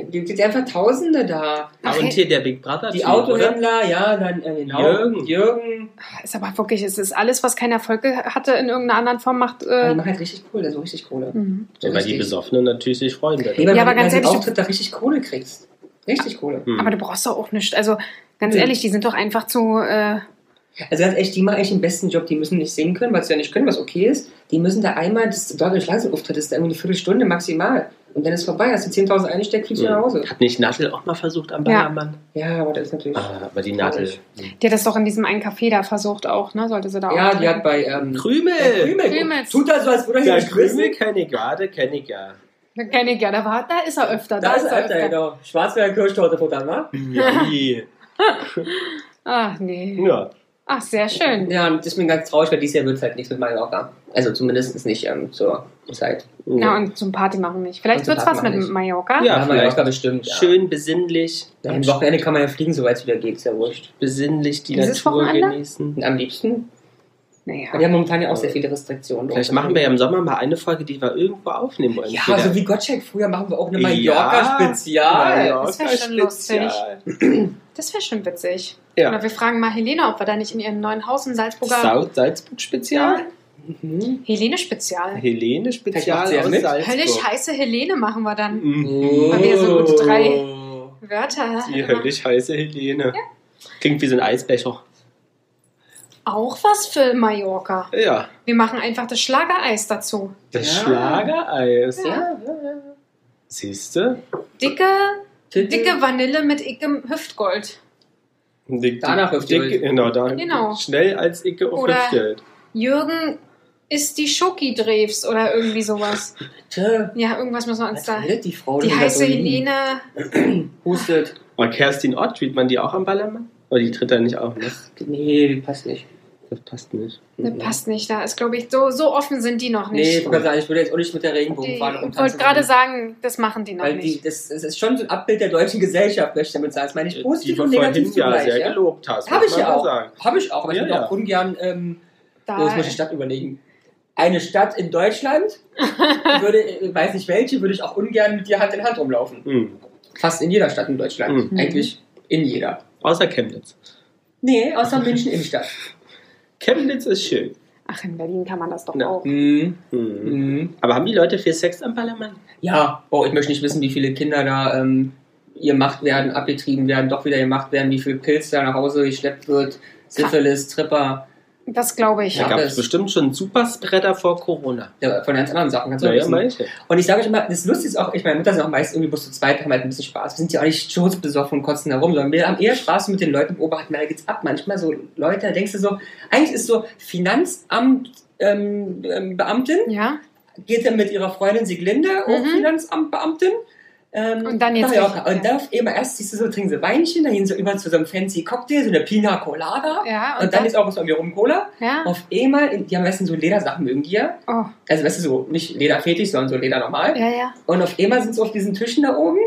Gibt es einfach Tausende da. Ach, und hier der Big Brother Die? Autohändler, ja, dann äh, genau. Jürgen. Jürgen. Ist aber wirklich, es ist alles, was keinen Erfolg hatte in irgendeiner anderen Form, macht. Die Äh, machen halt richtig Kohle, so richtig Kohle. mhm. So Ja, weil die. Besoffenen natürlich sich freuen werden. weil Ja, wenn aber du ganz bei so einem ehrlich, Auftritt da richtig Kohle kriegst. Richtig Kohle. Hm. Aber du brauchst doch auch nichts. Also, ganz Nee. ehrlich, die sind doch einfach zu. Äh, Also ganz echt, die machen eigentlich den besten Job. Die müssen nicht singen können, was sie ja nicht können, was okay ist. Die müssen da einmal, das deutsche Schlagsenauftritt ist da irgendwie eine Viertelstunde maximal. Und dann ist vorbei. Hast du 10.000 eingesteckt, fliegst du nach Hause. Hat nicht Nadel auch mal versucht am Ja. Ballermann? Ja, aber das ist natürlich... Ah, aber die Nadel. die hat das doch in diesem einen Café da versucht auch, ne? Sollte sie da Ja, auch. die hat bei... Ähm, Krümel! Krümel. Krümels. Tut das so, als würde Ja, nicht wissen. Krümel kenne ich gerade, kenne ich ja. Kenne ich ja, da, war, da ist er öfter. Da ist er, Alter, genau. Schwarzwälder Kirschtorte futtern, wa? Ja. Ach, nee. ja. Ach, sehr schön. Ja, und deswegen ganz traurig, weil dieses Jahr wird es halt nichts mit Mallorca. Also zumindest nicht ähm, zur Zeit. Ja, und zum Party machen nicht. Vielleicht zum wird's was mit machen Mallorca. Ja, Ja, Mallorca bestimmt. Ja. Schön besinnlich. Ja, am Wochenende kann man ja fliegen, soweit es wieder geht, ist ja wurscht. Besinnlich die Dieses Natur Wochenende? genießen. Und am liebsten. Naja. Aber die haben momentan ja auch sehr viele Restriktionen. Vielleicht machen wir ja im Sommer mal eine Folge, die wir irgendwo aufnehmen wollen. Ja, so wie Gottschalk früher machen wir auch eine Ja, Mallorca-Spezial. Das wär schon lustig. Das wäre schon witzig. Ja. Oder wir fragen mal Helene, ob wir da nicht in ihrem neuen Haus in Salzburger. Sau- Salzburg-Spezial? Mhm. Helene-Spezial. Helene Spezial macht sie ja aus mit. Salzburg. Höllisch heiße Helene machen wir dann. Mhm. Weil wir so gut drei- Oh. Wörter. Die höllisch heiße Helene. Klingt wie so ein Eisbecher. Auch was für Mallorca. Ja, Wir machen einfach das Schlagereis dazu. das Ja. Schlagereis. Ja, ja, ja. Siehst du? Dicke, dicke Vanille mit ickem Hüftgold. Dick, Danach dick, Hüftgeld. dick, genau, da Genau. schnell als Icke auf Oder- Hüftgeld. Jürgen isst die Schoki-Drews oder irgendwie sowas. Ja, irgendwas müssen wir uns da. die Frau Die heiße? Helene. Hustet. Und Kerstin Ott, spielt man die auch am Ballermann? Oder die tritt da nicht auf, ne? Nee, die passt nicht. Das passt nicht. Das passt nicht. Da ist, glaube ich, so, so offen sind die noch Nee, nicht. ich wollte sagen, ich würde jetzt auch nicht mit der Die- Regenbogenfahne ich wollte gerade sagen, das machen die noch Weil die, nicht. das, das ist schon so ein Abbild der deutschen Gesellschaft, möchte ich damit sagen. Das meine ich Die positiv du und negativ ja zugleich. sehr Ja? gelobt hast. Habe ich ja auch. Habe ich auch, aber Ja, ich würde ja. auch ungern, ähm, Da, oh, jetzt muss ich Stadt überlegen. Eine Stadt in Deutschland, würde, ich weiß nicht welche, würde ich auch ungern mit dir Hand in Hand rumlaufen. Mhm. Fast in jeder Stadt in Deutschland. Mhm. Eigentlich in jeder. Außer Chemnitz. Nee, außer München Innenstadt. Chemnitz ist schön. Ach, in Berlin kann man das doch Ja. auch. Mhm. Mhm. Mhm. Aber haben die Leute viel Sex am Ballermann? Ja, oh, ich möchte nicht wissen, wie viele Kinder da ähm, gemacht werden, abgetrieben werden, doch wieder gemacht werden, wie viel Pilz da nach Hause geschleppt wird, Syphilis, Tripper, Das glaube ich. Da Ja. gab es das- bestimmt schon Superspreader vor Corona. ja, von ganz anderen Sachen. Kannst du auch Naja, wissen. manche. Und ich sage euch immer, das Lustige ist auch, ich meine, Mutter sind auch meist irgendwie bloß zu zweit, haben halt ein bisschen Spaß. Wir sind ja auch nicht schutzbesoffen und kotzen herum, sondern wir haben eher Spaß mit den Leuten beobachten, weil da geht's ab. Manchmal so Leute, da denkst du so, eigentlich ist so Finanzamt ähm, ähm, Beamtin, Ja? geht dann mit ihrer Freundin Sieglinde, auch Mhm. Finanzamtbeamtin. Ähm, Und dann jetzt Mallorca. richtig, Und ja. dann auf einmal erst siehst du so, trinken sie Weinchen, dann gehen sie über zu so einem fancy Cocktail, so eine Pina Colada. Ja, Und, dann ist auch was von mir rum Cola. ja? Auf einmal, die haben meistens so Ledersachen mögen die ja. Oh, Also weißt du, so nicht Lederfetisch, sondern so Leder normal. ja, ja. Und auf einmal sind sie auf diesen Tischen da oben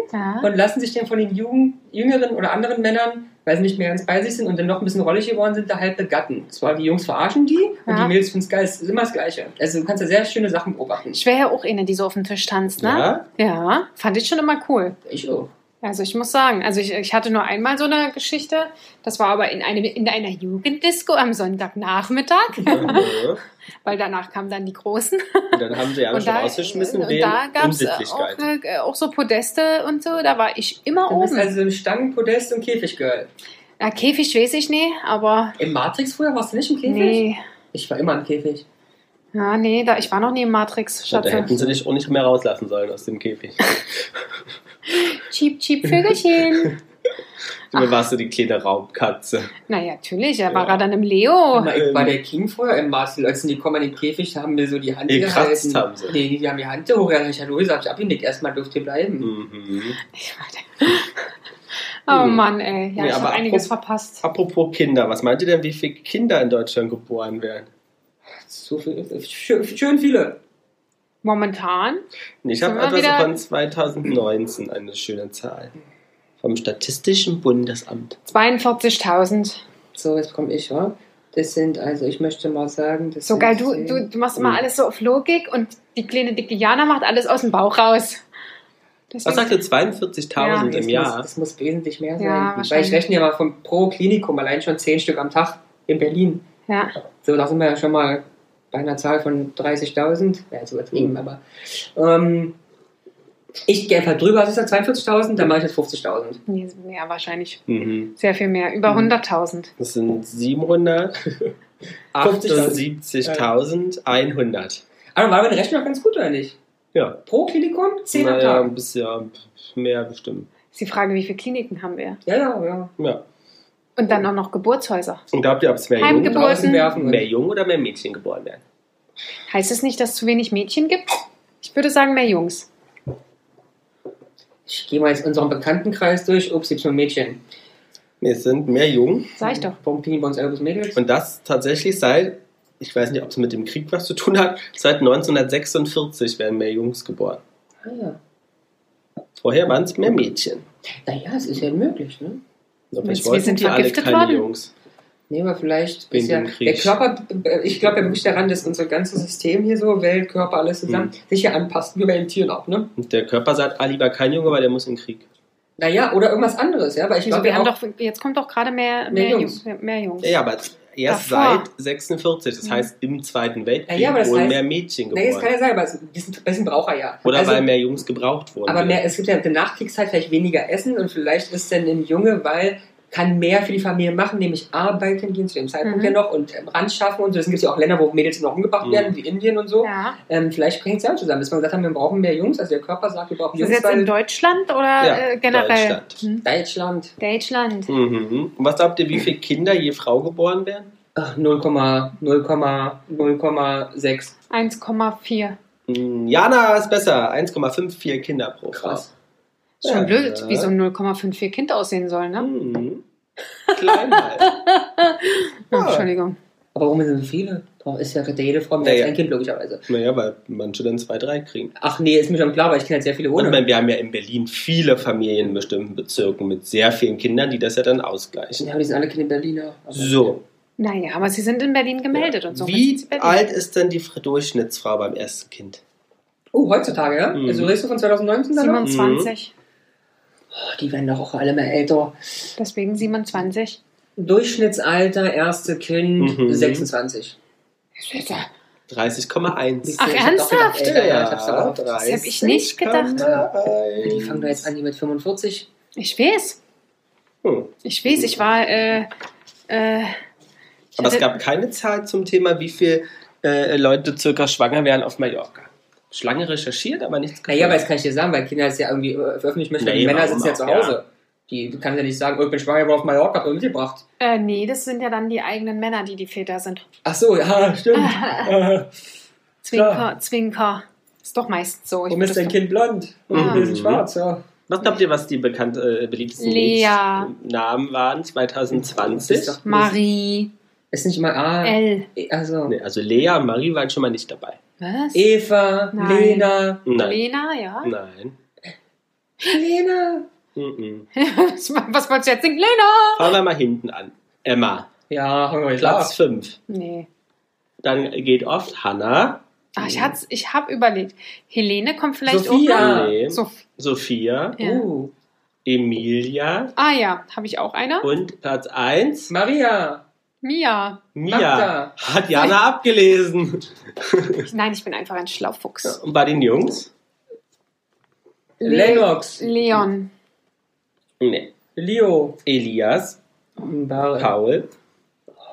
und lassen sich dann von den Jugend, jüngeren oder anderen Männern, weil sie nicht mehr ganz bei sich sind und dann noch ein bisschen rollig geworden sind, da halt begatten. Zwar die Jungs verarschen die und Ja. die Mädels finden es geil. Es ist immer das Gleiche. Also du kannst ja sehr schöne Sachen beobachten. Ich wäre ja auch eine, die so auf dem Tisch tanzt, ne? Ja? Ja, fand ich schon immer cool. Ich auch. Also ich muss sagen, also ich, ich hatte nur einmal so eine Geschichte, das war aber in, eine, in einer Jugenddisco am Sonntagnachmittag, Ja. weil danach kamen dann die Großen. Und dann haben sie ja schon rausgeschmissen und wegen da gab es Unsittlichkeit. auch, äh, auch so Podeste und so, da war ich immer Du bist oben. also ein Stangenpodest und Käfiggirl. Ja, Käfig weiß ich nicht, aber Im Matrix früher warst du nicht im Käfig? nee. Ich war immer im Käfig. Ja, nee, da, ich war noch nie im Matrix, Ja, da hätten sie dich auch nicht mehr rauslassen sollen aus dem Käfig. Cheap, cheap Vögelchen. Du warst du die kleine Raubkatze. naja, natürlich, er Ja. war er dann im Leo. Immer, ich ähm, war der King vorher im Marcel. Als die kommen in den Käfig, haben wir so die Hand Gekratzt gehalten. haben sie. Nee, die haben die Hand hoch. Ja, ich Hallo gesagt, ich hab ihn nicht. Erstmal dürft ihr bleiben. Mhm. Ich war der- oh Hm. Mann, ey. Ja, Nee, ich habe einiges verpasst. Apropos Kinder, was meint ihr denn, wie viele Kinder in Deutschland geboren werden? So viel, schön, schön viele. Momentan. Ich habe etwas wieder- von 2019, eine schöne Zahl. Vom Statistischen Bundesamt. 42.000. So, jetzt komme ich, wa? Das sind, also ich möchte mal sagen, das So geil, du, du, du machst immer Mhm. alles so auf Logik und die kleine dicke Jana macht alles aus dem Bauch raus. Was Deswegen- sagt ihr? 42.000 das im muss, Jahr? Das muss wesentlich mehr sein. Ja, Weil ich rechne ja mal von pro Klinikum allein schon 10 Stück am Tag in Berlin. Ja. So, da sind wir ja schon mal bei einer Zahl von 30.000. Ja, jetzt übertrieben, Mhm. aber. Ähm, ich gehe einfach drüber, was ist das, 42.000? Dann mache ich jetzt 50.000. Nee, ja, wahrscheinlich Mhm. sehr viel mehr. Über Mhm. 100.000. Das sind 778.100. Aber war meine Rechnung auch ganz gut, oder nicht? Ja. Pro Klinikum 10 am Naja, Tag. ein bisschen mehr bestimmt. Ist die Frage, wie viele Kliniken haben wir? Ja, ja, ja. Ja. Und dann auch noch Geburtshäuser. Und glaubt ihr, ob es mehr. Jungen, Draußen werfen. mehr Jungen oder mehr Mädchen geboren werden? Heißt es nicht, dass es zu wenig Mädchen gibt? Ich würde sagen, mehr Jungs. Ich gehe mal jetzt unseren Bekanntenkreis durch. Ups, jetzt schon Mädchen. Nee, es sind mehr Jungen. Sag ich doch. Warum kriegen bei uns Elbus Mädels? Und das tatsächlich seit, ich weiß nicht, ob es mit dem Krieg was zu tun hat, seit 1946 werden mehr Jungs geboren. Ah, ja. Vorher waren es mehr Mädchen. Naja, es ist ja möglich, ne? Aber ich wir sind die alle vergiftet keine worden? Jungs. Nee, aber vielleicht Wegen ist ja der Körper, ich glaube ja wirklich daran, dass unser ganzes System hier so, Welt, Körper, alles zusammen, Mhm. sich ja anpasst, wie bei den Tieren auch, ne? Und der Körper sagt, ah, lieber kein Junge, weil der muss in den Krieg. Naja, oder irgendwas anderes, ja, weil ich Wieso, glaube wir haben auch, doch, jetzt kommt doch gerade mehr, Mehr mehr, Jungs. Jungs. Mehr Jungs. Ja, ja, aber erst Davor. seit 46, das heißt im Zweiten Weltkrieg, Ja, ja, das wurden heißt- mehr Mädchen naja, das geboren. kann ja sein, aber es, wir sind, wir sind Braucher ja. Oder also, weil mehr Jungs gebraucht wurden. aber mehr, es gibt ja in der Nachkriegszeit vielleicht weniger Essen und vielleicht ist dann ein Junge, weil kann mehr für die Familie machen, nämlich arbeiten gehen zu dem Zeitpunkt Mhm. ja noch und ähm, Rand schaffen und so. Deswegen gibt es ja auch Länder, wo Mädels noch umgebracht Mhm. werden, wie Indien und so. Ja. Ähm, vielleicht hängt es ja auch zusammen, dass man gesagt haben, wir brauchen mehr Jungs, also der Körper sagt, wir brauchen Ist das Jungs, jetzt in Deutschland oder Ja, äh, generell? Deutschland. Hm? Deutschland Deutschland. Mhm. Und was glaubt ihr, wie viele Kinder je Frau geboren werden? Ach, 0,0,0,6. 1,4. Hm, Jana ist besser. 1,54 Kinder pro Frau. Krass. Ist schon Ja. blöd, wie so ein 0,54 Kind aussehen soll, ne? Mhm. Klein halt. Ja, Entschuldigung. Aber warum sind so viele? Doch, ist ja jede Frau mehr Naja. als ein Kind, logischerweise. Naja, weil manche dann zwei, drei kriegen. Ach nee, ist mir schon klar, weil ich kenne halt sehr viele Und ohne. ich meine, wir haben ja in Berlin viele Familien in bestimmten Bezirken mit sehr vielen Kindern, die das ja dann ausgleichen. ja, aber die sind alle Kinder Berliner. So, Naja, aber sie sind in Berlin gemeldet und so. wie alt ist denn die Durchschnittsfrau beim ersten Kind? Oh, heutzutage, ja? Mhm. Also redest du von 2019 dann noch? 27. Oh, die werden doch auch alle mehr älter. Deswegen 27. Durchschnittsalter, erste Kind, Mhm. 26. 30,1. Ach, ernsthaft? gedacht, ey, ja, ich hab's doch Das hab ich nicht gedacht. Die fangen da jetzt an, die mit 45. Ich weiß. Hm. Ich weiß, ich war. Äh, äh, ich Aber es gab keine Zahl zum Thema, wie viele äh, Leute circa schwanger werden auf Mallorca. Schlange recherchiert, aber nichts Naja, aber das kann ich dir sagen, weil Kinder es ja irgendwie äh, veröffentlichen möchten. Nee, die Männer sitzen ja zu ja. Hause. Die du kannst ja nicht sagen, oh, ich bin schwanger, ich auf Mallorca, hab ich mitgebracht. äh, nee, das sind ja dann die eigenen Männer, die die Väter sind. Ach so, ja, stimmt. Äh, Zwinker. Zwinker. Ist doch meist so. Ich Warum ist dein Kind blond? Und Mhm. wir sind schwarz, ja. Was glaubt ihr, was die bekannt, äh, beliebtesten Lea. Namen waren 2020? Ist doch- doch- Marie, Ist nicht mal A. L. Also, Nee, also Lea und Marie waren schon mal nicht dabei. Was? Eva, Nein. Lena. Nein. Lena, ja. Nein. Lena. Mhm. was, was wolltest du jetzt singen? Lena! Fangen wir mal hinten an. Emma, Ja, haben wir Platz 5. Nee. Dann geht oft Hannah, Ach, ich, hat's- ich habe überlegt. Helene kommt vielleicht Sophia. Nee. Sof Sophia, Ja. Uh, Emilia Ah ja, habe ich auch eine? und Platz 1 Maria. Mia. Mia. Magda. Hat Jana abgelesen. Nein, ich bin einfach ein Schlaufuchs. Und bei den Jungs? Le- Lennox. Leon. Nee. Leo. Elias, Bar Paul,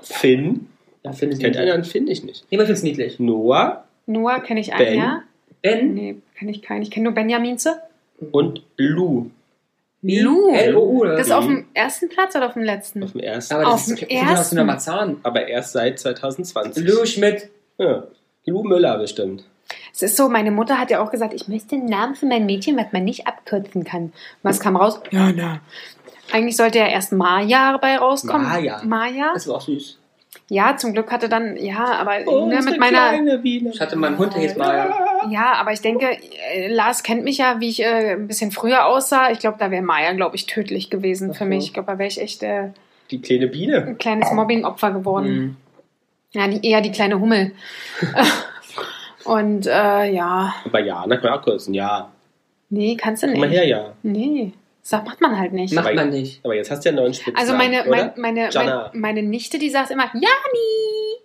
Finn. Ja, finde ich Kennt niedlich. einer? Finde ich nicht. Jemand findet es niedlich. Noah Noah kenne ich einen, Ben. ja? Ben. Nee, kenne ich keinen. Ich kenne nur Benjaminze. und Lou. Lou. L-O-U. Das ist auf dem ersten Platz oder auf dem letzten? Auf dem ersten. Aber auf das ist dem ersten. noch Marzahn. Aber erst seit 2020. Lou Schmidt. Ja. Lou Müller bestimmt. Es ist so, meine Mutter hat ja auch gesagt, ich möchte einen Namen für mein Mädchen, was man nicht abkürzen kann. Was kam raus? Ja, na. Eigentlich sollte ja erst Maja dabei rauskommen. Maja. Maja. Das war auch süß. Ja, zum Glück hatte dann, ja, aber Oh, ne, mit meiner. Ich hatte mal einen Hund, der hieß Maya. ja, aber ich denke, äh, Lars kennt mich ja, wie ich äh, ein bisschen früher aussah. Ich glaube, da wäre Maya, glaube ich, tödlich gewesen Ach für so. mich. Ich glaube, da wäre ich echt äh, Die kleine Biene. ein kleines Mobbing-Opfer geworden. Mhm. Ja, die, eher die kleine Hummel. Und äh, ja, Aber ja, na klar, kurz ein Ja. nee, kannst du Komm mal nicht. her, ja. Nee, das macht man halt nicht. Macht Aber- man nicht. Aber jetzt hast du ja einen neuen Spitznamen, Also meine, oder? mein, meine, Jana. meine, meine Nichte, die sagt immer, Jani!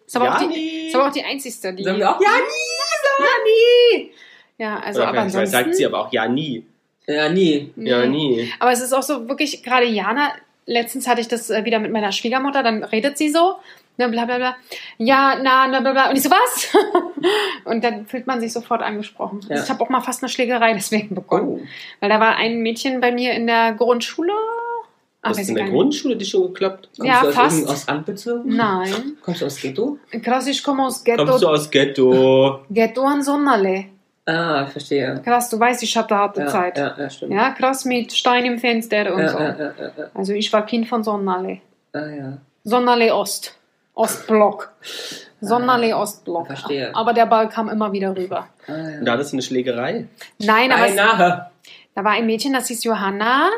Ist aber, auch die, Jani! ist aber auch die einzigste, die. Sagen wir auch? Ja, nie! Ja, also Oder aber ansonsten. sagt sie aber auch ja nie. Ja, nie. nee. Ja, nie. Aber es ist auch so wirklich, gerade Jana, letztens hatte ich das äh, wieder mit meiner Schwiegermutter, dann redet sie so, ne, bla bla bla, ja, na, na, bla bla, und ich so, was? und dann fühlt man sich sofort angesprochen. Ja. Also ich habe auch mal fast eine Schlägerei deswegen bekommen. Oh. Weil da war ein Mädchen bei mir in der Grundschule. Ah, Hast du in der. Grundschule dich schon geklappt? Kommst Ja, du aus, fast. aus Randbezirken? Nein. Kommst du aus Ghetto? Krass, ich komme aus Ghetto. Kommst du aus Ghetto? Ghetto an Sonderle. Ah, verstehe. Krass, du weißt, ich hatte harte Ja, Zeit. ja, ja, stimmt. Ja, krass mit Stein im Fenster und ja, so. ja. Also ich war Kind von Sonderle. Ah, ja. Sonderle Ost. Ostblock. Sonderle Ostblock. Verstehe. Aber der Ball kam immer wieder rüber. Ah, da hattest du eine Schlägerei. Nein, aber es, da war ein Mädchen, das hieß Johanna.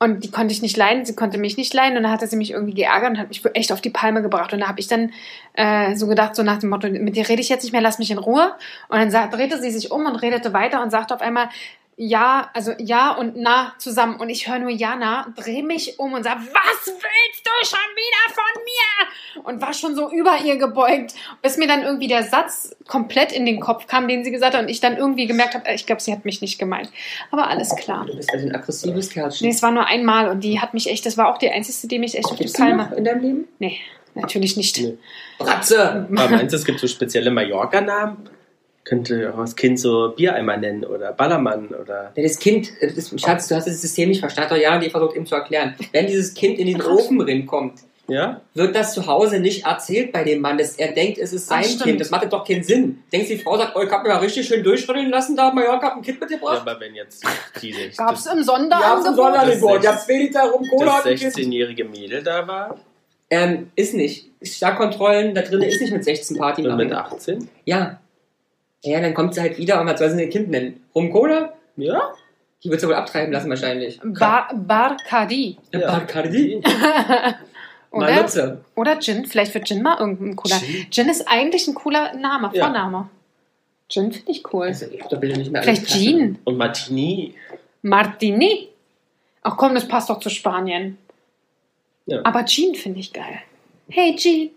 Und die konnte ich nicht leiden, sie konnte mich nicht leiden. Und dann hatte sie mich irgendwie geärgert und hat mich echt auf die Palme gebracht. Und da habe ich dann äh, so gedacht, so nach dem Motto, mit dir rede ich jetzt nicht mehr, lass mich in Ruhe. Und dann sa- drehte sie sich um und redete weiter und sagte auf einmal, ja, also ja und na zusammen. Und ich höre nur Jana, dreh mich um und sag, was willst du schon wieder von mir? Und war schon so über ihr gebeugt, bis mir dann irgendwie der Satz komplett in den Kopf kam, den sie gesagt hat. Und ich dann irgendwie gemerkt habe, ich glaube, sie hat mich nicht gemeint. Aber alles klar. Du bist also ein aggressives Kerlchen. Nee, es war nur einmal und die hat mich echt, das war auch die einzige, die mich echt auf die die noch Palme. in deinem Leben? Nee, natürlich nicht. Nee. Bratze! Aber meinst du, es gibt so spezielle Mallorca-Namen? Könnte auch das Kind so Biereimer nennen oder Ballermann oder. Ja, das Kind, äh, das, Schatz, du hast das System nicht verstanden. Jana dir versucht, ihm zu erklären. Wenn dieses Kind in den Ofen kommt, Ja? wird das zu Hause nicht erzählt bei dem Mann. Das, er denkt, es ist sein stimmt. Kind. Das macht doch keinen Sinn. Denkst du, die Frau sagt, oh, ich hab mir mal richtig schön durchrütteln lassen, da hat Mallorca ein Kind ja mitgebracht? aber wenn jetzt diese, Gab's das, im Ja, Sonderangebot? zum Sonderangebot. Das Ja, Liter rum Cola das und ein Kind. 16-jährige Mädel da war Ähm, ist nicht. Starkkontrollen, da drin ist nicht mit 16 Party und mit machen. 18? Ja. Ja, dann kommt sie halt wieder und was soll sie ein Kind nennen? Rum Cola? Ja? Die wird sie wohl abtreiben lassen wahrscheinlich. Bar Barcadi. Ja. Oder, oder Gin. Vielleicht wird Gin mal irgendein cooler. Gin? Gin ist eigentlich ein cooler Name, Ja. Vorname. Gin finde ich cool. Also, ich Bilder nicht mehr Vielleicht. Jean. Und Martini. Martini. Ach komm, das passt doch zu Spanien. Ja. Aber Jean finde ich geil. Hey Jean.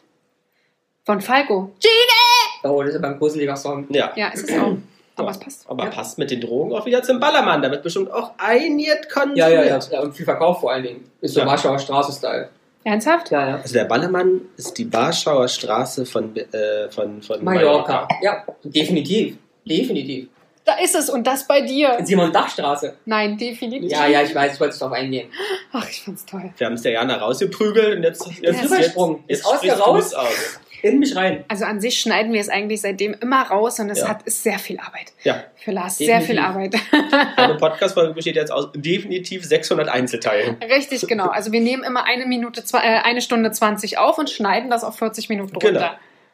Von Falco. Jean! Oh, das ist aber ein gruseliger Song. Ja. Ja, ist es auch. Aber es passt. Aber Ja. passt mit den Drogen auch wieder zum Ballermann. Da wird bestimmt auch einiert konsumiert. Ja, ja, ja. ja und viel Verkauf vor allen Dingen. Ist so Ja. Warschauer Straße-Style. Ernsthaft? Ja, ja. Also der Ballermann ist die Warschauer Straße von, äh, von, von Mallorca. Ja, definitiv. Definitiv. Da ist es und das bei dir. Simon-Dach-Straße. Nein, definitiv. Ja, ja, ich weiß, ich wollte darauf eingehen. Ach, ich find's toll. Wir haben es der Jana rausgeprügelt und jetzt, jetzt, ist rübergesprungen. jetzt, Ist aus In mich rein. Also an sich schneiden wir es eigentlich seitdem immer raus und es Ja. hat ist sehr viel Arbeit. Ja, Für Lars sehr Definitiv. viel Arbeit. eine Podcast-Folge besteht jetzt aus definitiv 600 Einzelteilen. Richtig, genau. Also wir nehmen immer eine Minute, zwei, äh, eine Stunde 20 auf und schneiden das auf 40 Minuten runter. Genau.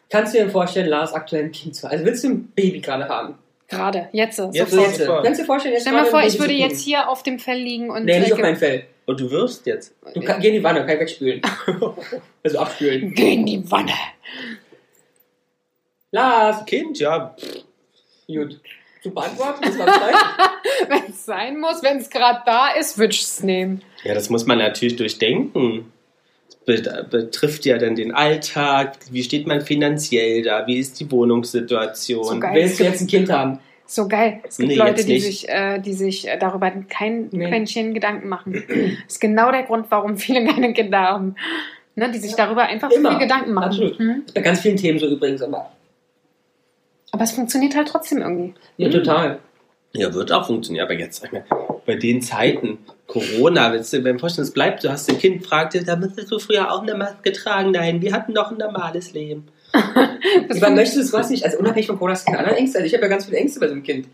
Kannst du dir vorstellen, Lars aktuell ein Kind zu Also willst du ein Baby gerade haben? Gerade, jetzt. Jetzt sofort. Jetzt, kannst du dir vorstellen, jetzt Stell dir mal vor, ich würde jetzt hier auf dem Fell liegen und Nee, nicht auf mein Fell. Und du wirst jetzt. Du kann, geh in die Wanne, kann ich wegspülen. also abspülen. geh in die Wanne. Lars, Kind, ja. gut. Zu beantworten, das war Zeit. Wenn es sein muss, wenn es gerade da ist, würde ich es nehmen. Ja, das muss man natürlich durchdenken. Das bet- betrifft ja dann den Alltag. Wie steht man finanziell da? Wie ist die Wohnungssituation? So geil. Willst du jetzt ein Kind haben? So geil. Es gibt Nee, Leute, die sich, äh, die sich äh, darüber kein Nee. Quäntchen Gedanken machen. Das ist genau der Grund, warum viele keine Kinder haben. Ne, die sich darüber einfach Immer. viele Gedanken machen. Absolut. Hm? Bei ganz vielen Themen so übrigens, aber. Aber es funktioniert halt trotzdem irgendwie. Ja, total. Ja, wird auch funktionieren. Aber jetzt sag mal, bei den Zeiten, Corona, willst du mir vorstellen, es bleibt, du hast ein Kind, fragt da müsstest du früher auch eine Maske tragen. Nein, wir hatten doch ein normales Leben. Das Aber fun- möchtest du was nicht, also unabhängig von Corona, hast du keine anderen Ängste? Also ich habe ja ganz viele Ängste bei so einem Kind.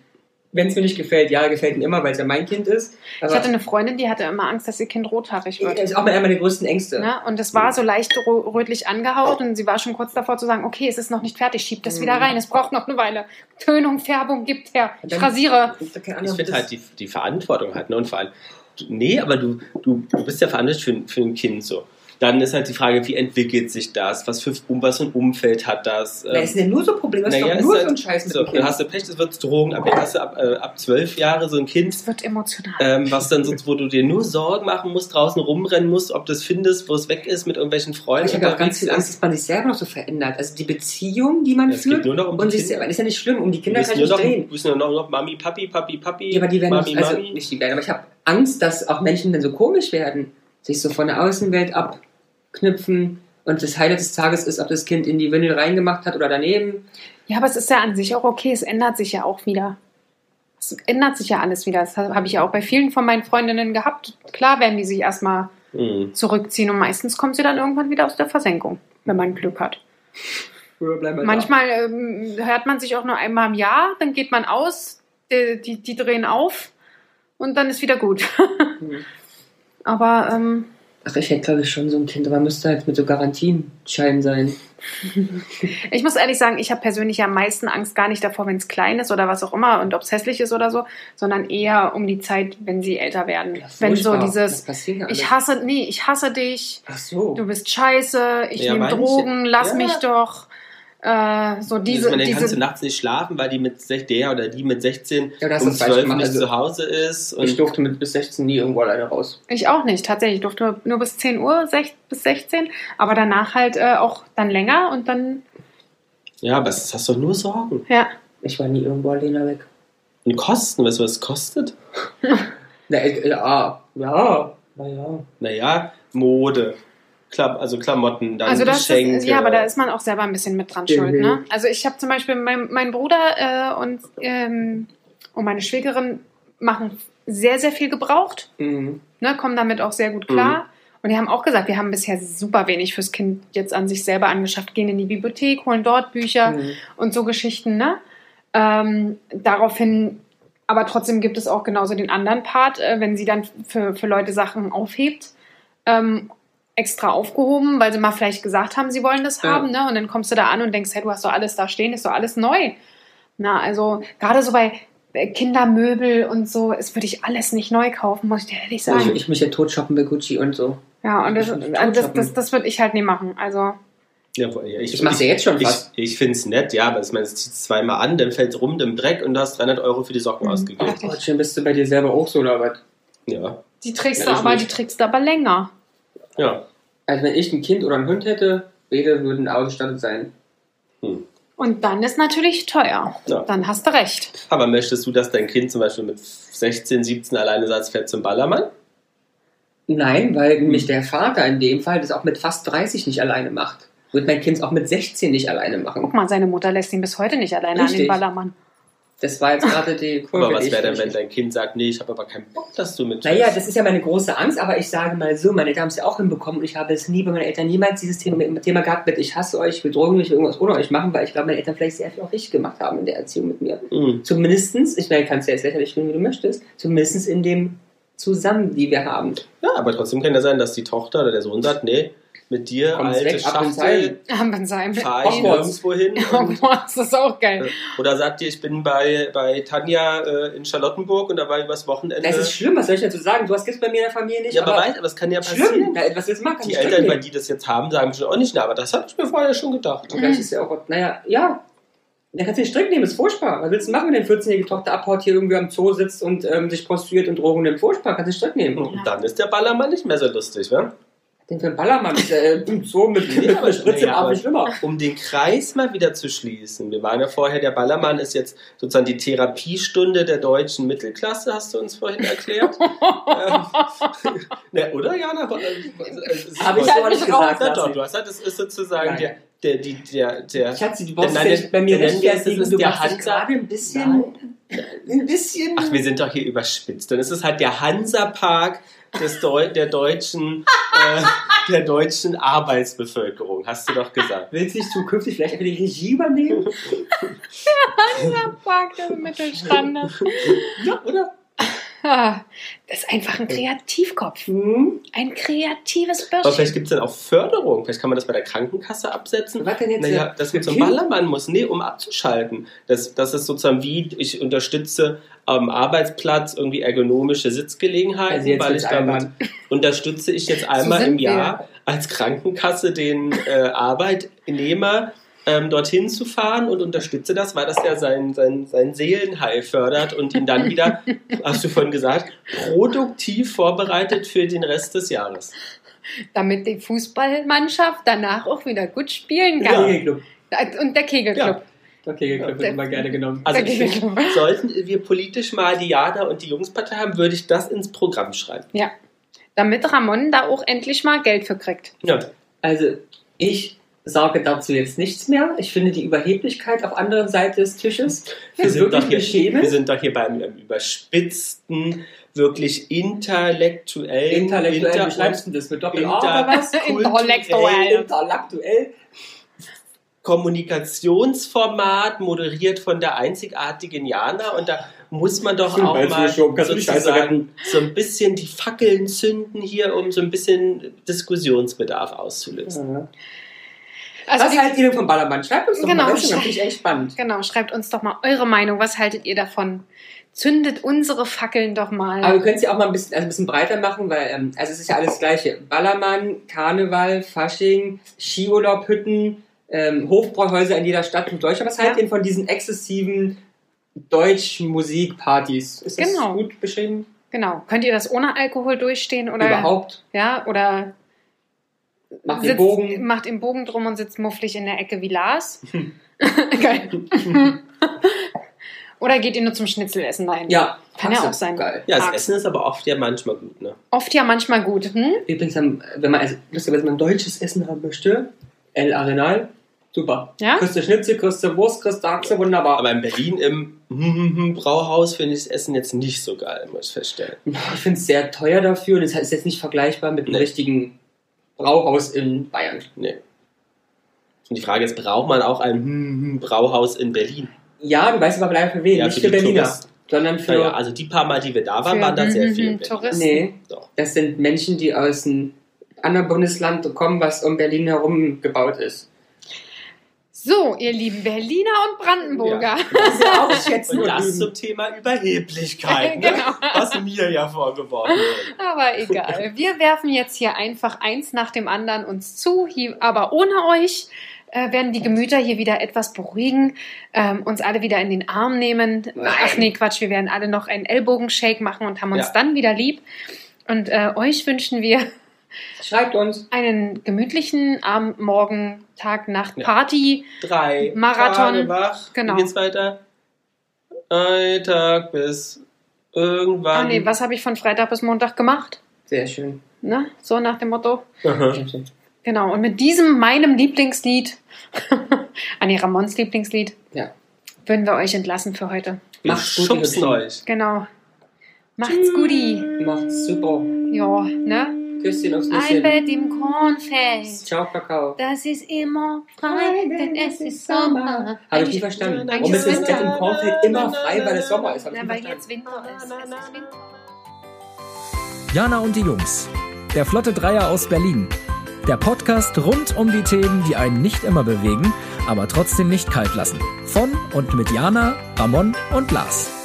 wenn es mir nicht gefällt, ja, gefällt mir immer, weil es ja mein Kind ist. Ich hatte eine Freundin, die hatte immer Angst, dass ihr Kind rothaarig wird. das ist auch einer meiner größten Ängste. Ne? Und es war so leicht rötlich angehaut und sie war schon kurz davor zu sagen, okay, es ist noch nicht fertig, schieb das wieder rein, es braucht noch eine Weile. Tönung, Färbung, gibt her. Ich rasiere. Ich, finde halt die, die Verantwortung halt, ne? Und vor allem, du- nee, aber du, du, du bist ja verantwortlich für, für ein Kind so. Dann ist halt die Frage, wie entwickelt sich das? Was für, um, was für ein Umfeld hat das? Na, das sind ja nur so Probleme, das ist naja, doch nur ist so ein halt- Scheiß mit so, dem dann Kind. hast du Pech, das wird drogenabhängig. Hast du ab, äh, ab zwölf Jahre so ein Kind, Es wird emotional. ähm, was dann so, wo du dir nur Sorgen machen musst, draußen rumrennen musst, ob du es findest, wo es weg ist, mit irgendwelchen Freunden. Ich habe auch ganz viel ist. Angst, dass man sich selber noch so verändert. Also die Beziehung, die man Ja, es geht führt nur noch um die und sich selber, das ist ja nicht schlimm, um die Kinder kann ich nicht drehen. du bist nur noch, noch Mami, Papi, Papi, Papi, Ja, aber die werden Mami, nicht, also Mami. nicht die werden, aber ich habe Angst, dass auch Menschen dann so komisch werden, sich so von der Außenwelt abknüpfen und das Highlight des Tages ist, ob das Kind in die Windel reingemacht hat oder daneben. Ja, aber es ist ja an sich auch okay, es ändert sich ja auch wieder. Es ändert sich ja alles wieder. Das habe ich ja auch bei vielen von meinen Freundinnen gehabt. Klar werden die sich erstmal Mhm. zurückziehen und meistens kommt sie dann irgendwann wieder aus der Versenkung, wenn man Glück hat. Manchmal ähm, hört man sich auch nur einmal im Jahr, dann geht man aus, die, die, die drehen auf und dann ist wieder gut. Mhm. Aber ähm. Ach, ich hätte glaube ich schon so ein Kind, aber müsste halt mit so Garantienschein sein. ich muss ehrlich sagen, ich habe persönlich am meisten Angst gar nicht davor, wenn es klein ist oder was auch immer und ob es hässlich ist oder so, sondern eher um die Zeit, wenn sie älter werden. Ja, wenn so dieses, ich hasse, nee, ich hasse dich, Ach so. du bist scheiße, ich Ja, nehme Drogen, lass ja. mich doch. Äh, so diese, also, man kannst du diese nachts nicht schlafen, weil die mit der oder die mit 16 Ja, das um ist falsch 12 gemacht, nicht also- zu Hause ist. Und ich durfte mit bis 16 nie irgendwo alleine raus. ich auch nicht, tatsächlich. Ich durfte nur bis 10 Uhr, sech, bis 16, aber danach halt äh, auch dann länger und dann, ja, aber es hast doch nur Sorgen. ja. Ich war nie irgendwo alleine weg. Und Kosten, weißt du, was es kostet? Na, äh, ja, ja, naja. Naja, Mode, Klam also Klamotten, dann Also das Geschenke. ist, ja, aber da ist man auch selber ein bisschen mit dran Mhm. schuld. Ne? Also ich habe zum Beispiel mein, mein Bruder äh, und, ähm, und meine Schwägerin machen sehr, sehr viel gebraucht, Mhm. ne, kommen damit auch sehr gut klar. Und die haben auch gesagt, wir haben bisher super wenig fürs Kind jetzt an sich selber angeschafft, gehen in die Bibliothek, holen dort Bücher Mhm. und so Geschichten. Ne? Ähm, daraufhin, aber trotzdem gibt es auch genauso den anderen Part, äh, wenn sie dann für, für Leute Sachen aufhebt, ähm, extra aufgehoben, weil sie mal vielleicht gesagt haben, sie wollen das Ja. haben. Ne? Und dann kommst du da an und denkst, hey, du hast doch alles da stehen, ist doch alles neu. Na, also gerade so bei äh, Kindermöbel und so, es würde ich alles nicht neu kaufen, muss ich dir ehrlich Also sagen. ich, ich mich ja totshoppen bei Gucci und so. ja, und das, ich find das, das, das, das würde ich halt nie machen. Also, Ja, ich, Ich mach's ja jetzt schon Ich, fast. ich finde es nett, ja, aber ich meine, es zieht zweimal an, dann fällt es rum im Dreck und du hast 300 Euro für die Socken Mhm. ausgegeben. Schön bist du bei dir selber auch so oder was? Ja, die trägst Ja, du ich aber, nicht. die trägst du aber länger. Ja. Also wenn ich ein Kind oder einen Hund hätte, beide würden ausgestattet sein. Und dann ist natürlich teuer. Ja. Dann hast du recht. Aber möchtest du, dass dein Kind zum Beispiel mit 16, 17 alleine sagt, fährt zum Ballermann? Nein, weil mich der Vater in dem Fall das auch mit fast 30 nicht alleine macht. Wird mein Kind auch mit 16 nicht alleine Guck machen. mal, seine Mutter lässt ihn bis heute nicht alleine an den Richtig. Ballermann. Das war jetzt gerade die Kurve. Aber was wäre denn, wenn dein Kind sagt, nee, ich habe aber keinen Bock, dass du mit Naja, das ist ja meine große Angst, aber ich sage mal so, meine Eltern haben es ja auch hinbekommen und ich habe es nie bei meinen Eltern niemals dieses Thema, Thema gehabt mit ich hasse euch, ich will Drogen nicht irgendwas ohne euch machen, weil ich glaube, meine Eltern vielleicht sehr viel auch richtig gemacht haben in der Erziehung mit mir. Mhm. Zumindestens, ich meine, kannst du jetzt lächerlich finden, wie du möchtest, zumindestens in dem Zusammen, die wir haben. Ja, aber trotzdem kann ja sein, dass die Tochter oder der Sohn sagt, nee, mit dir, Kommt's alte weg, ab ins Schachtel, fahr ich nirgendwo hin. Hogwarts, das ist auch geil. oder sagt dir, ich bin bei, bei Tanja äh, in Charlottenburg und da war übers Wochenende. Das ist schlimm, was soll ich dazu sagen? Du hast jetzt bei mir in der Familie nicht, ja, aber, aber weit, aber es kann ja passieren. schlimm. Was du machen? Kann Die Eltern, weil die das jetzt haben, sagen schon auch nicht, na, aber das habe ich mir vorher schon gedacht. Und Vielleicht ist ja auch, naja, ja. Dann kannst du den Strick nehmen, ist furchtbar. Was willst du machen, wenn deine 14-jährige Tochter abhaut, hier irgendwie am Zoo sitzt und ähm, sich prostituiert und Drogen nimmt? Furchtbar, kannst du den Strick nehmen. Und dann ist der Ballermann nicht mehr so lustig, wa? Den für einen Ballermann ist äh, Zoo mit Nee, aber- Spritze nee, im aber- schlimmer. Um den Kreis mal wieder zu schließen. Wir waren ja vorher, der Ballermann ist jetzt sozusagen die Therapiestunde der deutschen Mittelklasse, hast du uns vorhin erklärt. ähm, ne, oder, Jana? Habe ich halt so nicht gesagt. Ja, doch, du hast gesagt, das ist sozusagen Nein. der, der, die, der, der, Schatzi, du brauchst der- bei mir rechtfertigen. das ist Du der Hansa- ein bisschen, ein bisschen. Ach, wir sind doch hier überspitzt. Dann ist es halt der Hansapark des Deu der deutschen, äh, der deutschen Arbeitsbevölkerung, hast du doch gesagt. Willst du nicht zukünftig vielleicht einfach die Regie übernehmen? Fuck, der Mittelstand. ja, oder? Das ist einfach ein Kreativkopf. Hm? Ein kreatives Aber vielleicht Bürschchen. gibt es dann auch Förderung. Vielleicht kann man das bei der Krankenkasse absetzen. Was denn jetzt? Naja, dass man zum Kind? Ballermann muss, nee, um abzuschalten. Das, das ist sozusagen wie, ich unterstütze am Arbeitsplatz irgendwie ergonomische Sitzgelegenheiten, Also jetzt weil ich damit unterstütze ich jetzt einmal sind im wir. Jahr als Krankenkasse den äh, Arbeitnehmer ähm, dorthin zu fahren und unterstütze das, weil das ja sein, sein, sein Seelenheil fördert und ihn dann wieder, hast du vorhin gesagt, produktiv vorbereitet für den Rest des Jahres. Damit die Fußballmannschaft danach auch wieder gut spielen Der kann. Kegelclub. Und der Kegelclub. Ja. Der Kegelclub wird immer gerne genommen. Also Der ich finde, sollten wir politisch mal die Jana und die Jungspartei haben, würde ich das ins Programm schreiben. Ja. Damit Ramon da auch endlich mal Geld für kriegt. Ja. Also, ich sage dazu jetzt nichts mehr. Ich finde die Überheblichkeit auf anderen Seite des Tisches Wir ist sind, doch wirklich hier, wir beschämend. sind doch hier beim überspitzten, wirklich intellektuellen, Intellektuell, inter- wie schreibst du das? Mit Doppel A inter- oder was? Intellektuell. Intellektuell. Kommunikationsformat, moderiert von der einzigartigen Jana und da muss man doch auch mal wir sozusagen so ein bisschen die Fackeln zünden hier, um so ein bisschen Diskussionsbedarf auszulösen. Ja. Also Was haltet ihr denn vom Ballermann? Schreibt uns doch Genau. mal, das finde ich echt spannend. genau, schreibt uns doch mal eure Meinung. Was haltet ihr davon? Zündet unsere Fackeln doch mal. Aber wir können es ja auch mal ein bisschen, also ein bisschen breiter machen, weil ähm, also es ist ja alles das Gleiche. Ballermann, Karneval, Fasching, Skiurlaubhütten, ähm, Hofbräuhäuser in jeder Stadt in Deutschland. Was haltet Ja. ihr von diesen exzessiven Deutschmusikpartys? Ist das Genau. gut beschrieben? genau. Könnt ihr das ohne Alkohol durchstehen oder Überhaupt? ja oder Macht den Bogen. macht den Bogen drum und sitzt mufflig in der Ecke wie Lars? Geil. oder geht ihr nur zum Schnitzel-Essen dahin? Ja, Kann ja auch sein. Geil. Ja, das Arg. Essen ist aber oft ja manchmal gut, ne? Oft ja manchmal gut. Hm? Übrigens, ähm, wenn man, also, wenn man deutsches Essen haben möchte, El Arenal, super. Ja? Kriegst du Schnitzel, kriegst du Wurst, kriegst du Achse, wunderbar. Aber in Berlin im Brauhaus finde ich das Essen jetzt nicht so geil, muss ich feststellen. Ich finde es sehr teuer dafür und es ist jetzt nicht vergleichbar mit einem Nee. richtigen Brauhaus in Bayern. Nee. Und die Frage ist, braucht man auch ein hm, Brauhaus in Berlin? Ja, du weißt aber leider für wen. Ja, nicht für für Berliner, Touristen. sondern für. Naja, also die paar Mal, die wir da waren, waren da sehr mhm, viele. Touristen. nee, Doch. das sind Menschen, die aus einem anderen Bundesland kommen, was um Berlin herum gebaut ist. So, ihr lieben Berliner und Brandenburger. Das ist ja auch schätzen Und das lieben. zum Thema Überheblichkeit, ne? Genau. was mir ja vorgeworfen wird. Aber egal. Wir werfen jetzt hier einfach eins nach dem anderen uns zu, hier, aber ohne euch äh, werden die Gemüter hier wieder etwas beruhigen, ähm, uns alle wieder in den Arm nehmen. Ach nee, Quatsch, wir werden alle noch einen Ellbogenshake machen und haben uns Ja. dann wieder lieb. Und äh, euch wünschen wir Schreibt uns. einen gemütlichen Abend, Morgen, Tag, Nacht, Ja. Party. Drei Marathon. Tage wach. Genau. Wie geht's weiter? Ein Tag bis irgendwann. Ah nee, was habe ich von Freitag bis Montag gemacht? Sehr schön. Ne? So nach dem Motto. Aha. Genau, und mit diesem meinem Lieblingslied, an nee, Ramons Lieblingslied, Ja. würden wir euch entlassen für heute. Wir Macht's gut, schubsen euch. Genau. Macht's guti. Macht's super. Ja, ne? Küsschen aufs Ein Nüsschen. Bett im Kornfeld. Ciao, Kakao. Das ist immer frei, denn es ist Sommer. Habe ich nie verstanden. Warum ist das Bett im. Kornfeld immer frei, weil es Sommer ist? Hab weil jetzt Winter ist. Es ist Winter. Jana und die Jungs. Der Flotte Dreier aus Berlin. Der Podcast rund um die Themen, die einen nicht immer bewegen, aber trotzdem nicht kalt lassen. Von und mit Jana, Ramon und Lars.